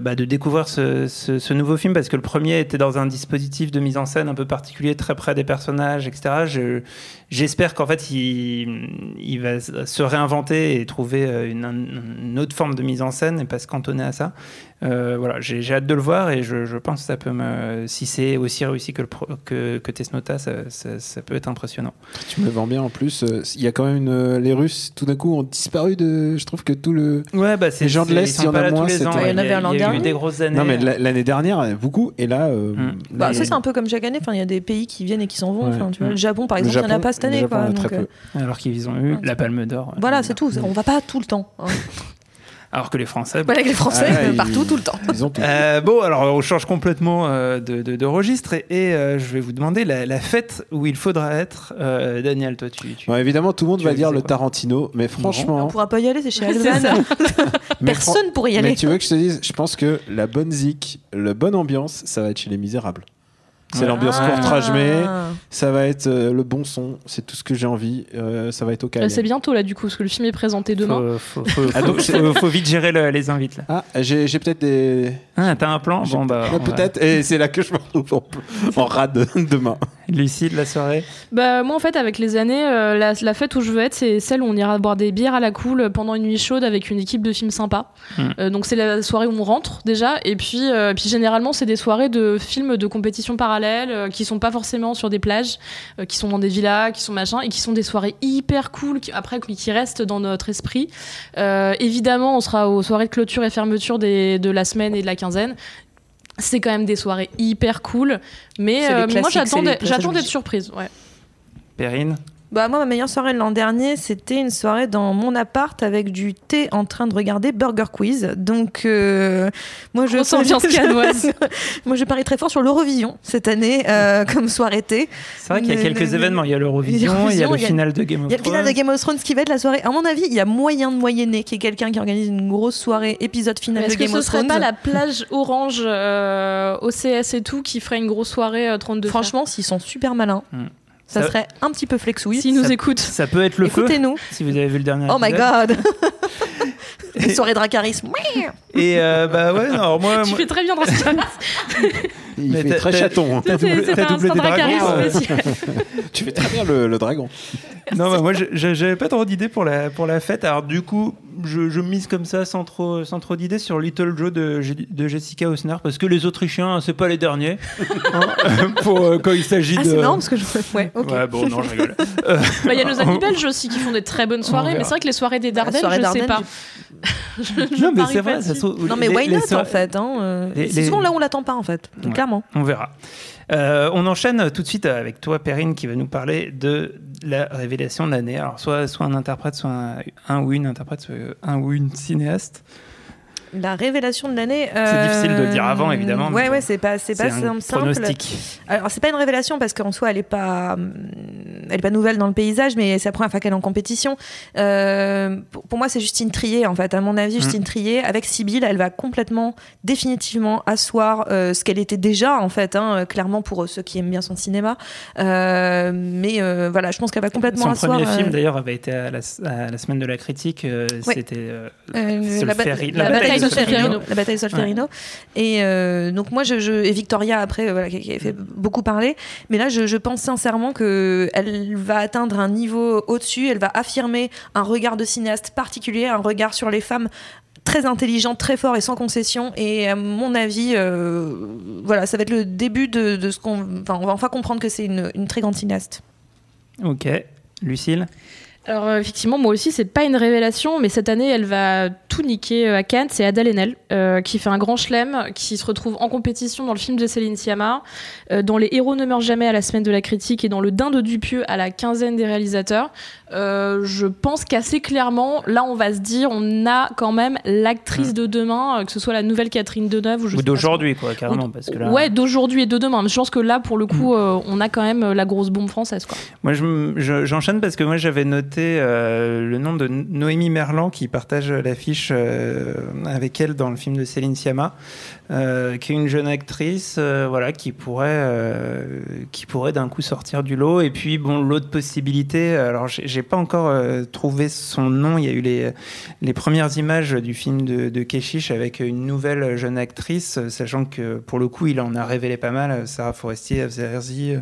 bah, de découvrir ce, nouveau film parce que le premier était dans un dispositif de mise en scène un peu particulier, très près des personnages, etc. Je- J'espère qu'en fait, il, va se réinventer et trouver une, autre forme de mise en scène et pas se cantonner à ça. Voilà, j'ai hâte de le voir et je, pense que ça peut me. Si c'est aussi réussi que, que, que Tesnota, ça, peut être impressionnant. Tu me vends bien en plus. Il y a quand même les Russes, tout d'un coup, ont disparu de. Je trouve que tout le. Ouais, bah c'est Les gens de l'Est, il y en pas a moins. Il y en avait un l'an Il y a eu dernier. des grosses années. Non, mais la- l'année dernière, il y en a beaucoup. Et là. euh, Mm. là, Bah, ça, c'est un peu comme chaque année. Enfin, il y a des pays qui viennent et qui s'en vont. Ouais. Enfin, tu vois, Mm. le Japon, par le exemple, il n'y en a pas cette année. Quoi, donc, euh. Alors qu'ils ont eu la Palme d'Or. Voilà, c'est tout. On va pas tout le temps. Alors que les Français. Voilà, avec les Français, Ah, ils- partout, tout le temps. Ils ont tout. Euh, bon, alors on change complètement euh, de, de- de registre et, et, euh, je vais vous demander la, la fête où il faudra être. Euh, Daniel, toi, tu. tu- Bon, évidemment, tout le monde va dire le Tarantino, mais On franchement. pourra pas y aller, c'est chez Alban. Personne pourrait y aller. Mais tu veux que je te dise, je pense que la bonne zik, la bonne ambiance, ça va être chez Les Misérables. C'est Ouais. l'ambiance Ah. courtrage-mais, ça va être euh, le bon son, c'est tout ce que j'ai envie, euh, ça va être au calme. Là, c'est bientôt là du coup parce que le film est présenté demain. Faut, faut, faut- Ah, donc faut- vite gérer le- les invites là. Ah, j'ai j'ai peut-être des. Ah, t'as un plan Bon, bah. Ah, va- peut-être, et c'est là que je me retrouve en, en rade demain. Lucie, de la soirée. Bah moi en fait avec les années, euh, la, la fête où je veux être c'est celle où on ira boire des bières à la cool pendant une nuit chaude avec une équipe de films sympas. Mm. Euh, donc c'est la soirée où on rentre déjà et puis, euh, puis généralement c'est des soirées de films de compétition parallèle qui sont pas forcément sur des plages, qui sont dans des villas, qui sont machin et qui sont des soirées hyper cool qui, après qui qui restent dans notre esprit. Évidemment on sera aux soirées de clôture et fermeture des, de la semaine et de la quinzaine. C'est quand même des soirées hyper cool, mais euh, moi j'attends d'être surprise. Ouais. Perrine? Bah moi ma meilleure soirée de l'an dernier c'était une soirée dans mon appart avec du thé en train de regarder Burger Quiz donc euh, moi je ambiance canoise. moi je parie très fort sur l'Eurovision cette année euh, comme soirée thé C'est vrai qu'il y a quelques mais- événements. Il y a l'Eurovision, il y a le il y a- final de Game il of y a le final de Thrones. Game of Thrones qui va être la soirée à mon avis il y a moyen de moyenner qu'il y ait quelqu'un qui organise une grosse soirée épisode final Est-ce de que Game ce of serait Thrones pas la plage orange euh, OCS et tout qui ferait une grosse soirée euh, 32 franchement s'ils sont super malins Hmm. Ça, Ça- serait un petit peu flexouille S'ils nous ça- écoutent. Ça peut être le feu. écoutez-nous Si vous avez vu le dernier. oh my god une soirée Dracarys Et euh, bah ouais, non, alors moi, Tu moi- fais très bien dans ce cas. Il Mais fait très chaton. hein. t'as doublé, C'est un dragons. euh, tu fais très bien le, le dragon. Non, bah, moi, j'avais pas trop d'idées pour la, pour la fête. Alors, du coup, je, je mise comme ça, sans trop, sans trop d'idées, sur Little Joe de, Je- de Jessica Hausner, parce que les Autrichiens, c'est pas les derniers. Hein, pour, euh, quand il s'agit ah de. c'est marrant parce que je ouais ok Ouais, bon, non, je rigole. Euh, Bah, Il y a nos amis belges aussi qui font des très bonnes soirées, mais c'est vrai que les soirées des Dardennes, soirée je sais Dardennes, pas. Je- je non, mais c'est vrai, ça se- Non mais les- why not soir- en fait hein, euh, les- C'est les- souvent là où on l'attend pas en fait, Ouais. clairement. On verra. Euh, on enchaîne tout de suite avec toi, Perrine, qui va nous parler de la révélation de l'année. Alors, soit, soit un interprète, soit un, un ou une interprète, soit un ou une cinéaste. La révélation de l'année. C'est euh, difficile de le dire avant, évidemment, Ouais ouais c'est pas c'est pas un simple. pronostic. Alors c'est pas une révélation parce qu'en soi elle est pas elle est pas nouvelle dans le paysage, mais c'est la première fois qu'elle est en compétition. Euh, pour, moi, c'est Justine Trier, en fait. À mon avis, Mm. Justine Trier, avec Sibyl, elle va complètement, définitivement asseoir euh, ce qu'elle était déjà, en fait, hein, clairement pour ceux qui aiment bien son cinéma. Mais voilà, je pense qu'elle va complètement Son asseoir. premier film d'ailleurs avait été à la, à la semaine de la critique. Ouais. C'était la, la la bataille bataille de de Solferino. Solferino. La bataille de Solferino. Et euh, donc moi, je, je- et Victoria après, euh, voilà, qui, qui a fait beaucoup parler. Mais là, je, je pense sincèrement que elle va atteindre un niveau au-dessus. Elle va affirmer un regard de cinéaste particulier, un regard sur les femmes très intelligent, très fort et sans concession. Et à mon avis, euh, voilà, ça va être le début de, de ce qu'on, enfin, on va enfin comprendre que c'est une, une très grande cinéaste. Ok. Lucille? Alors euh, effectivement, moi aussi, c'est pas une révélation, mais cette année, elle va tout niquer euh, à Cannes. C'est Adèle Haenel euh, qui fait un grand chelem, qui se retrouve en compétition dans le film de Céline Sciamma, euh, dans Les héros ne meurent jamais à la semaine de la critique et dans Le Dain de Dupieux à la quinzaine des réalisateurs. Euh, je pense qu'assez clairement, là, on va se dire, on a quand même l'actrice de demain, euh, que ce soit la nouvelle Catherine Deneuve ou je d'aujourd'hui, quoi, carrément. Ou- Parce que là, Ouais, d'aujourd'hui et de demain. Mais je pense que là, pour le coup, euh, on a quand même la grosse bombe française, quoi. Moi, je m- je- j'enchaîne parce que moi, j'avais noté euh, le nom de Noémie Merlan qui partage l'affiche avec elle dans le film de Céline Sciamma, euh, qui est une jeune actrice, euh, voilà, qui pourrait, euh, pourrait d'un coup sortir du lot. Et puis, bon, l'autre possibilité, alors, j'ai pas encore trouvé son nom. Il y a eu les, les premières images du film de, de Keshish avec une nouvelle jeune actrice, sachant que pour le coup, il en a révélé pas mal. Sarah Forestier, Afzerzi,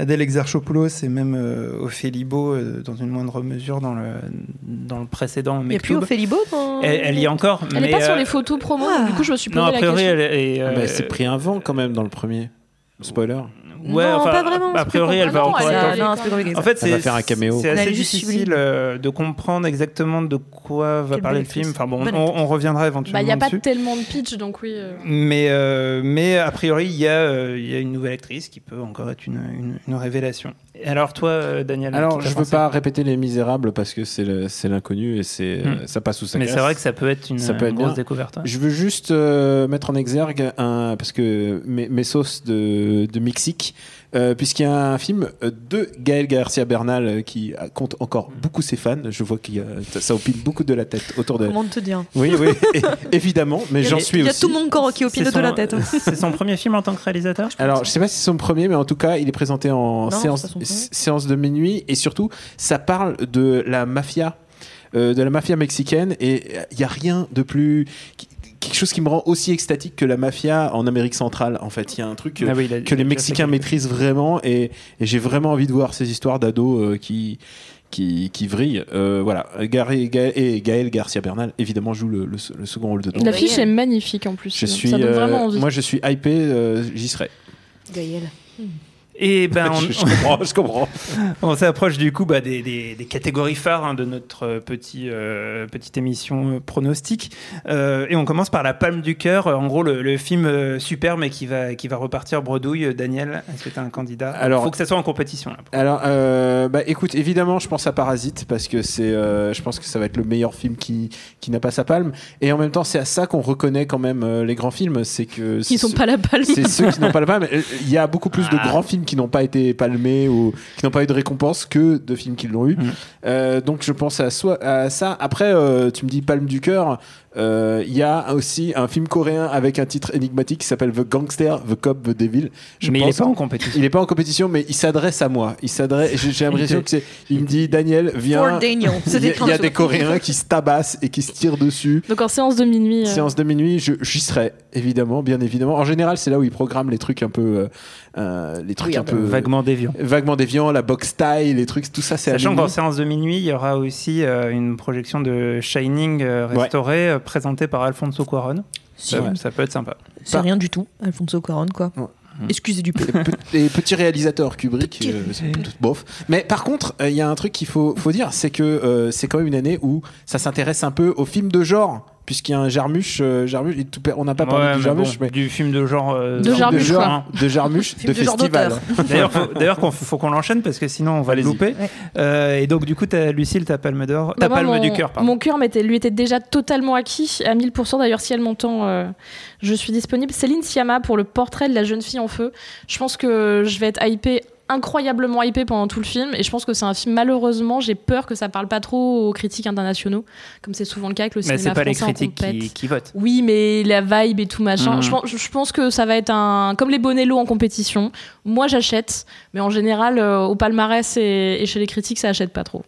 Adèle Exarchopoulos et même euh, Ophélie Beau, euh, dans une moindre mesure dans le, dans le précédent Il n'y a plus. Ophélie Beau dans- Elle, elle y est encore. Elle mais, est pas sur euh, les photos promo, Ah. du coup, je me suis posé Non, a la priori, question. elle est. euh, Bah, c'est pris un vent quand même dans le premier. Spoiler. Ouais, Non, enfin, pas vraiment, A priori, elle va être elle- en- fait, c'est faire un caméo. c'est Elle a assez difficile euh, de comprendre exactement de quoi va Quelle parler le film. Enfin bon, on, reviendra Bah, éventuellement il n'y a pas tellement de pitch, donc oui. euh. Mais, euh, mais a priori, il y, a, euh, il y a une nouvelle actrice qui peut encore être une, une- une révélation. Alors, toi, euh, Daniel Alors, je veux pas répéter Les Misérables parce que c'est l'inconnu et c'est Hmm. ça passe sous sa Mais c'est vrai que ça peut être une, Ça peut être grosse bien. découverte. ouais. Je veux juste euh, mettre en exergue un parce que mes, mes sauces de, de Mexique, euh, puisqu'il y a un film euh, de Gaël Garcia Bernal euh, qui compte encore beaucoup ses fans. Je vois qu'il ça opine beaucoup de la tête autour de. Comment te dire Oui, oui, évidemment, mais j'en suis Il y a aussi. tout le monde encore qui opine de la tête. hein. C'est son premier film en tant que réalisateur Alors, je sais pas si c'est son premier, mais en tout cas, il est présenté en Non, séance, de minuit et surtout, ça parle de la mafia, euh, de la mafia mexicaine et il y a rien de plus qui- quelque chose qui me rend aussi extatique que la mafia en Amérique centrale. En fait, il y a un truc que, Ah oui, il a- que les Mexicains fait- maîtrisent vraiment et, et j'ai vraiment envie de voir ces histoires d'ados euh, qui qui, qui vrillent. Euh, voilà, Gary- Ga- et Gaël Garcia Bernal évidemment joue le, le- le second rôle dedans. L'affiche est magnifique en plus. Je suis, ça donne euh, vraiment envie. moi, je suis hypé. euh, J'y serai. Gaël. Et ben, on, je, je comprends, je comprends. On s'approche du coup bah, des, des- des catégories phares hein, de notre euh, petit, euh, petite émission euh, pronostic. Euh, et on commence par la palme du cœur. En gros, le, le film euh, super, mais qui va, qui va repartir bredouille. Daniel, est-ce que tu as un candidat? Alors- Il faut que ça soit en compétition. Là. Alors, euh, bah, écoute, évidemment, je pense à Parasite parce que c'est, euh, je pense que ça va être le meilleur film qui, qui n'a pas sa palme. Et en même temps, c'est à ça qu'on reconnaît quand même euh, les grands films, c'est que Ils n'ont pas la palme. C'est ceux qui n'ont pas la palme. Il y a beaucoup plus de Ah. grands films qui n'ont pas été palmés ou qui n'ont pas eu de récompense que de films qui l'ont eu. Mm. Euh, donc je pense à, ça. Après, euh, tu me dis palme du cœur. Euh, Il y a aussi un film coréen avec un titre énigmatique qui s'appelle The Gangster, The Cop, The Devil. Je mais il n'est pas en compétition. il n'est pas en compétition, mais il s'adresse à moi. Il s'adresse. J'ai l'impression que c'est. Il me dit Daniel, viens. Il y a, C'était il y a des Coréens qui se tabassent et qui se tirent dessus. Donc en séance de minuit. euh, Séance de minuit, je- j'y serai évidemment, bien évidemment. En général, c'est là où ils programment les trucs un peu, euh, euh, les trucs un peu Vaguement déviant. vaguement déviants, la box style, les trucs, tout ça, c'est à Sachant qu'en séance de minuit, il y aura aussi euh, une projection de Shining euh, restaurée, présentée par Alfonso Cuarón. Si, Ça, Ouais. ça peut être sympa. C'est rien du tout, Alfonso Cuarón, quoi. Ouais. Excusez du peu. Et pe- et petit réalisateur Kubrick, Petit euh, c'est tout bof. Mais par contre, euh, il y a un truc qu'il faut, faut dire, c'est que euh, c'est quand même une année où ça s'intéresse un peu aux films de genre, puisqu'il y a un Jarmuche, euh, Jarmuche on n'a pas parlé Ouais, du mais Jarmuche, bon, mais Du film de genre. euh, De film Jarmuche, genre, quoi. hein. de Jarmuche, de de genre festival. D'ailleurs, faut, d'ailleurs, qu'on- faut qu'on l'enchaîne parce que sinon on va le Allez-y. louper. Ouais. Euh, et donc, du coup, as, Lucille, ta palme d'or, ta Bah, moi, palme mon- du cœur, pardon. Mon cœur lui était déjà totalement acquis, à 1000%. D'ailleurs, si elle m'entend, euh, je suis disponible. Céline Sciamma pour le portrait de la jeune fille en feu. Je pense que je vais être hypée incroyablement hypé pendant tout le film et je pense que c'est un film malheureusement j'ai peur que ça parle pas trop aux critiques internationaux comme c'est souvent le cas avec le Mais cinéma c'est pas les critiques qui, qui votent. Oui, mais la vibe et tout machin. Mhm. Je, pense, je pense que ça va être un comme les Bonello en compétition. Moi, j'achète, mais en général, euh, au palmarès et, et chez les critiques, ça achète pas trop.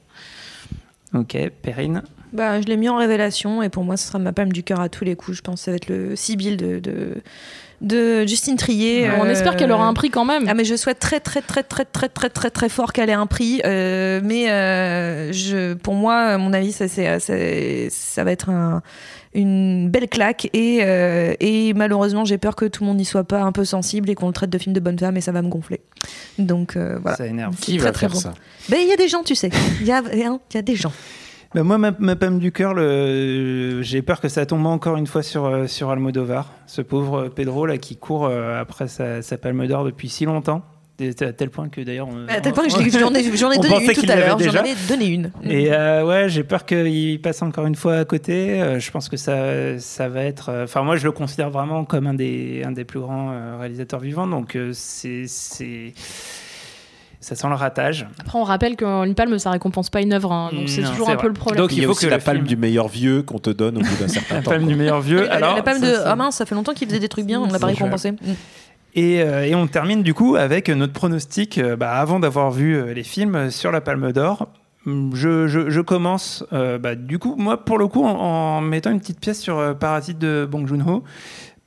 Ok, Perrine. Bah, je l'ai mis en révélation et pour moi, ce sera ma palme du cœur à tous les coups. Je pense que ça va être le Sibyl de, de, de Justine Trier. On Euh, espère qu'elle aura un prix quand même. Ah, mais je souhaite très, très, très, très, très, très, très, très, très fort qu'elle ait un prix. euh, mais euh, je, pour moi, à mon avis, ça, c'est, c'est- ça va être un- une belle claque. Et, euh, et malheureusement, j'ai peur que tout le monde n'y soit pas un peu sensible et qu'on le traite de film de bonne femme et ça va me gonfler. Donc euh, voilà. Ça énerve. C'est Qui très, va très faire bon. ça? Ben, Il y a des gens, tu sais. Il y a, hein, il y a des gens. Bah, moi, ma, ma pomme du cœur, j'ai peur que ça tombe encore une fois sur, euh, sur Almodovar. Ce pauvre Pedro là, qui court euh, après sa, sa palme d'or depuis si longtemps. À tel point que d'ailleurs. À tel point que j'en ai, ai donné une tout à l'heure. J'en avais donné une. Et euh, ouais, j'ai peur qu'il passe encore une fois à côté. Euh, je pense que ça, ça va être. euh, Enfin, moi, je le considère vraiment comme un des, un des plus grands euh, réalisateurs vivants. Donc, euh, c'est, ça sent le ratage. Après, on rappelle qu'une palme, ça récompense pas une œuvre, hein, donc c'est toujours un peu le problème. Donc, il faut que la palme film- du meilleur vieux qu'on te donne au bout d'un certain La temps. palme du meilleur vieux. La- Alors, la palme ça, de ah mince, ça fait longtemps qu'il faisait des trucs bien, on l'a pas récompensé. Mm. Et, euh, et on termine du coup avec notre pronostic, euh, bah, avant d'avoir vu euh, les films euh, sur la Palme d'Or. Hum, Je, je- je commence, euh, bah, du coup, moi, pour le coup, en, en mettant une petite pièce sur euh, Parasite de Bong Joon-ho,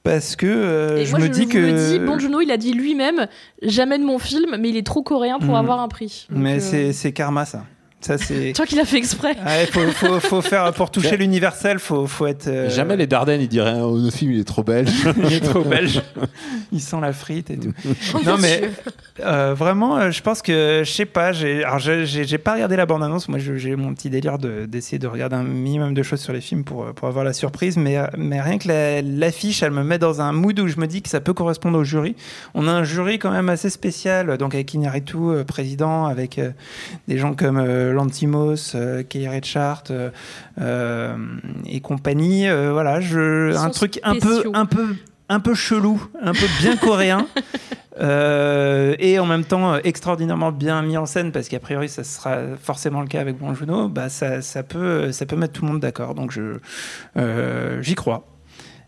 parce que euh, Et je moi, me je dis que... dis, Bon Juno, il a dit lui-même jamais de mon film, mais il est trop coréen pour Mhm. avoir un prix. Donc, Mais euh, c'est karma, ça. Ça, c'est... Tu vois qu'il a fait exprès. Ouais, faut, faut, faut faire, pour toucher l'universel, faut, faut être... euh, Jamais les Dardennes, ils diraient oh, notre film il est trop belge. il est trop belge. Il sent la frite et tout. non mais euh, vraiment, euh, je pense que je sais pas. J'ai, alors j'ai, j'ai- j'ai pas regardé la bande annonce. Moi, j'ai mon petit délire de, d'essayer de regarder un minimum de choses sur les films pour, pour avoir la surprise. Mais, mais rien que la- l'affiche, elle me met dans un mood où je me dis que ça peut correspondre au jury. On a un jury quand même assez spécial, donc avec euh, président, avec des gens comme euh, Lantimos, euh, Kelly Reichardt euh, euh, et compagnie. Voilà, je, un truc un peu, un peu, un peu chelou, un peu bien coréen. Euh, et en même temps extraordinairement bien mis en scène parce qu'a priori ça sera forcément le cas avec Bong Joon-ho, bah ça, ça peut ça peut mettre tout le monde d'accord donc je euh, j'y crois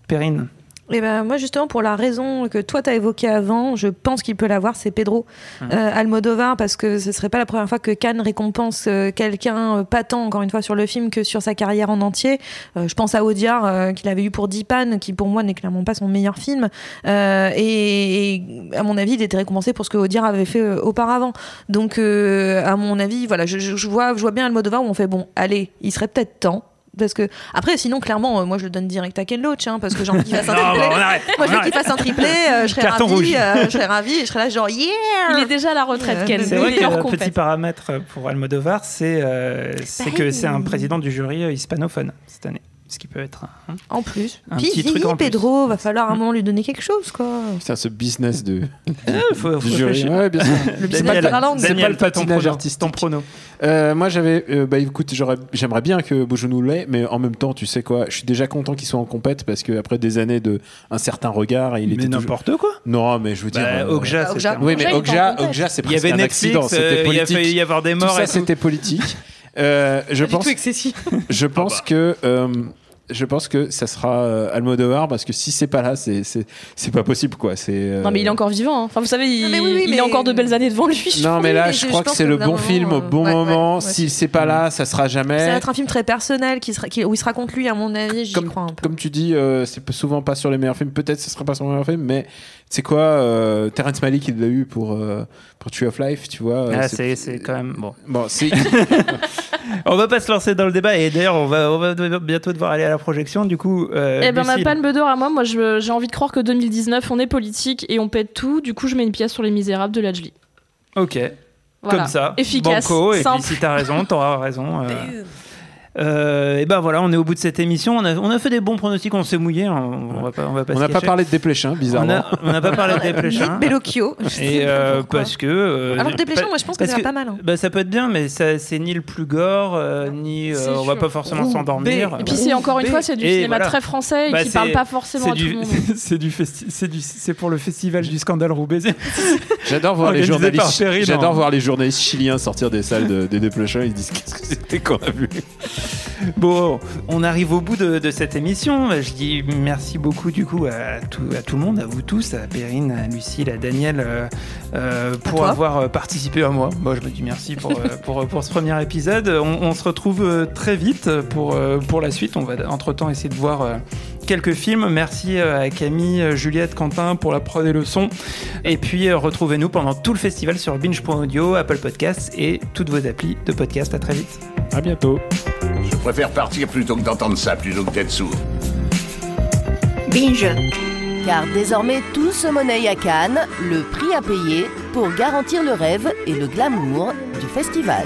Perrine Et ben moi justement pour la raison que toi t'as évoquée avant, je pense qu'il peut l'avoir, c'est Pedro Hum. euh, Almodovar parce que ce serait pas la première fois que Cannes récompense euh, quelqu'un euh, pas tant encore une fois sur le film que sur sa carrière en entier. Euh, je pense à Audiard euh, qu'il avait eu pour Dipan qui pour moi n'est clairement pas son meilleur film Euh, et, et à mon avis il était récompensé pour ce que Audiard avait fait auparavant. Donc euh, à mon avis voilà je, je- je vois je vois bien Almodovar où on fait bon allez il serait peut-être temps. Parce que après, sinon, clairement, euh, moi je le donne direct à Ken Loach, hein, parce que j'ai envie qu'il fasse un Non, triplé. bon, on arrête, Moi, je veux qu'il fasse un triplé, euh, je serais Carton ravi, euh, je serais ravi, et je serais là genre yeah. Il est déjà à la retraite, Ken. c'est vrai petit paramètre pour Almodovar c'est euh, c'est que c'est un président du jury hispanophone cette année ce qui peut être un- En plus. Un Puis petit il truc en plus. Pedro, va falloir à un moment lui donner quelque chose, quoi. Putain, ce business de, faut- du faut jury. réfléchir. Ouais, bien sûr. Le C'est business pas, de la langue. c'est Daniel, pas le ton patinage prono. artistique. ton prono Euh, moi, j'avais. euh, bah écoute, j'aimerais bien que Boujonou l'ait, mais en même temps, tu sais quoi, je suis déjà content qu'il soit en compète parce qu'après des années de un certain regard, il mais était toujours. n'importe quoi Non, mais je veux dire. bah, euh, Okja un- Oui, mais Okja, c'est il y presque avait un Netflix euh, il a politique. failli y avoir des Tout morts ça, c'était politique. Euh, je pense. excessif. Je pense que. euh, je pense que ça sera euh, Almodovar parce que si c'est pas là, c'est c'est c'est pas possible quoi. C'est. euh, Non, mais il est encore vivant. hein. Enfin, vous savez, il, Non, mais oui, oui, il mais- a encore de belles années devant lui. Non, mais là, je je- crois que c'est le bon film au bon ouais, moment. ouais, Si c'est pas là, ça sera Ça va jamais. être un film très personnel qui sera, qui- où il se raconte lui, à mon avis, Comme, crois un peu. comme tu dis, euh, c'est souvent pas sur les meilleurs films. Peut-être ce sera pas sur les meilleurs films, mais c'est quoi euh, Terrence Malick, il l'a eu pour euh, pour Tree of Life, tu vois. euh, Ah, c'est c'est quand même bon. Bon, c'est On va pas se lancer dans le débat et d'ailleurs on va, on va bientôt devoir aller à la projection du coup. euh, Eh ben, ma palme d'or à moi, moi j'ai envie de croire que 2019, on est politique et on pète tout. Du coup, je mets une pièce sur Les Misérables de Lajli. Ok. Voilà. Comme ça. Efficace. Banco, et simple. puis si t'as raison, t'auras raison. Euh. Et ben voilà, on est au bout de cette émission. On a, on a fait des bons pronostics, on s'est mouillé. hein. On va pas, on va pas On n'a pas parlé de Desplechin, On bizarrement. a- on n'a pas parlé de Desplechin. Bellocchio. Et euh, parce que. euh, Alors, Desplechin, pa- moi, je pense que ça va pas mal, hein. Bah, ça peut être bien, mais ça- c'est ni le plus gore, euh, ni. euh, on va sûr. pas forcément s'endormir. Et puis c'est encore une fois, c'est du Et cinéma voilà. très français et Bah, qui parle pas forcément c'est à tout le monde. c'est du festi- c'est du, c'est pour le festival du scandale roubaisien. J'adore voir les journalistes. J'adore voir les journalistes chiliens sortir des salles de, des Desplechin. Ils disent qu'est-ce que c'était qu'on a vu? Bon, on arrive au bout de, de cette émission. Je dis merci beaucoup du coup à tout, à tout le monde, à vous tous, à Perrine, à Lucille, à Daniel, euh, euh, pour avoir euh, participé à moi. Moi, je me dis merci pour, pour, pour ce premier épisode. On, on se retrouve très vite pour, pour la suite. On va entre-temps essayer de voir quelques films. Merci à Camille, Juliette, Quentin pour la prod et le son. Et puis, retrouvez-nous pendant tout le festival sur binge.audio, Apple Podcasts et toutes vos applis de podcast. À très vite. À bientôt. Je préfère partir plutôt que d'entendre ça, plutôt que d'être sourd. Binge. Car désormais tout se monnaie à Cannes, le prix à payer pour garantir le rêve et le glamour du festival.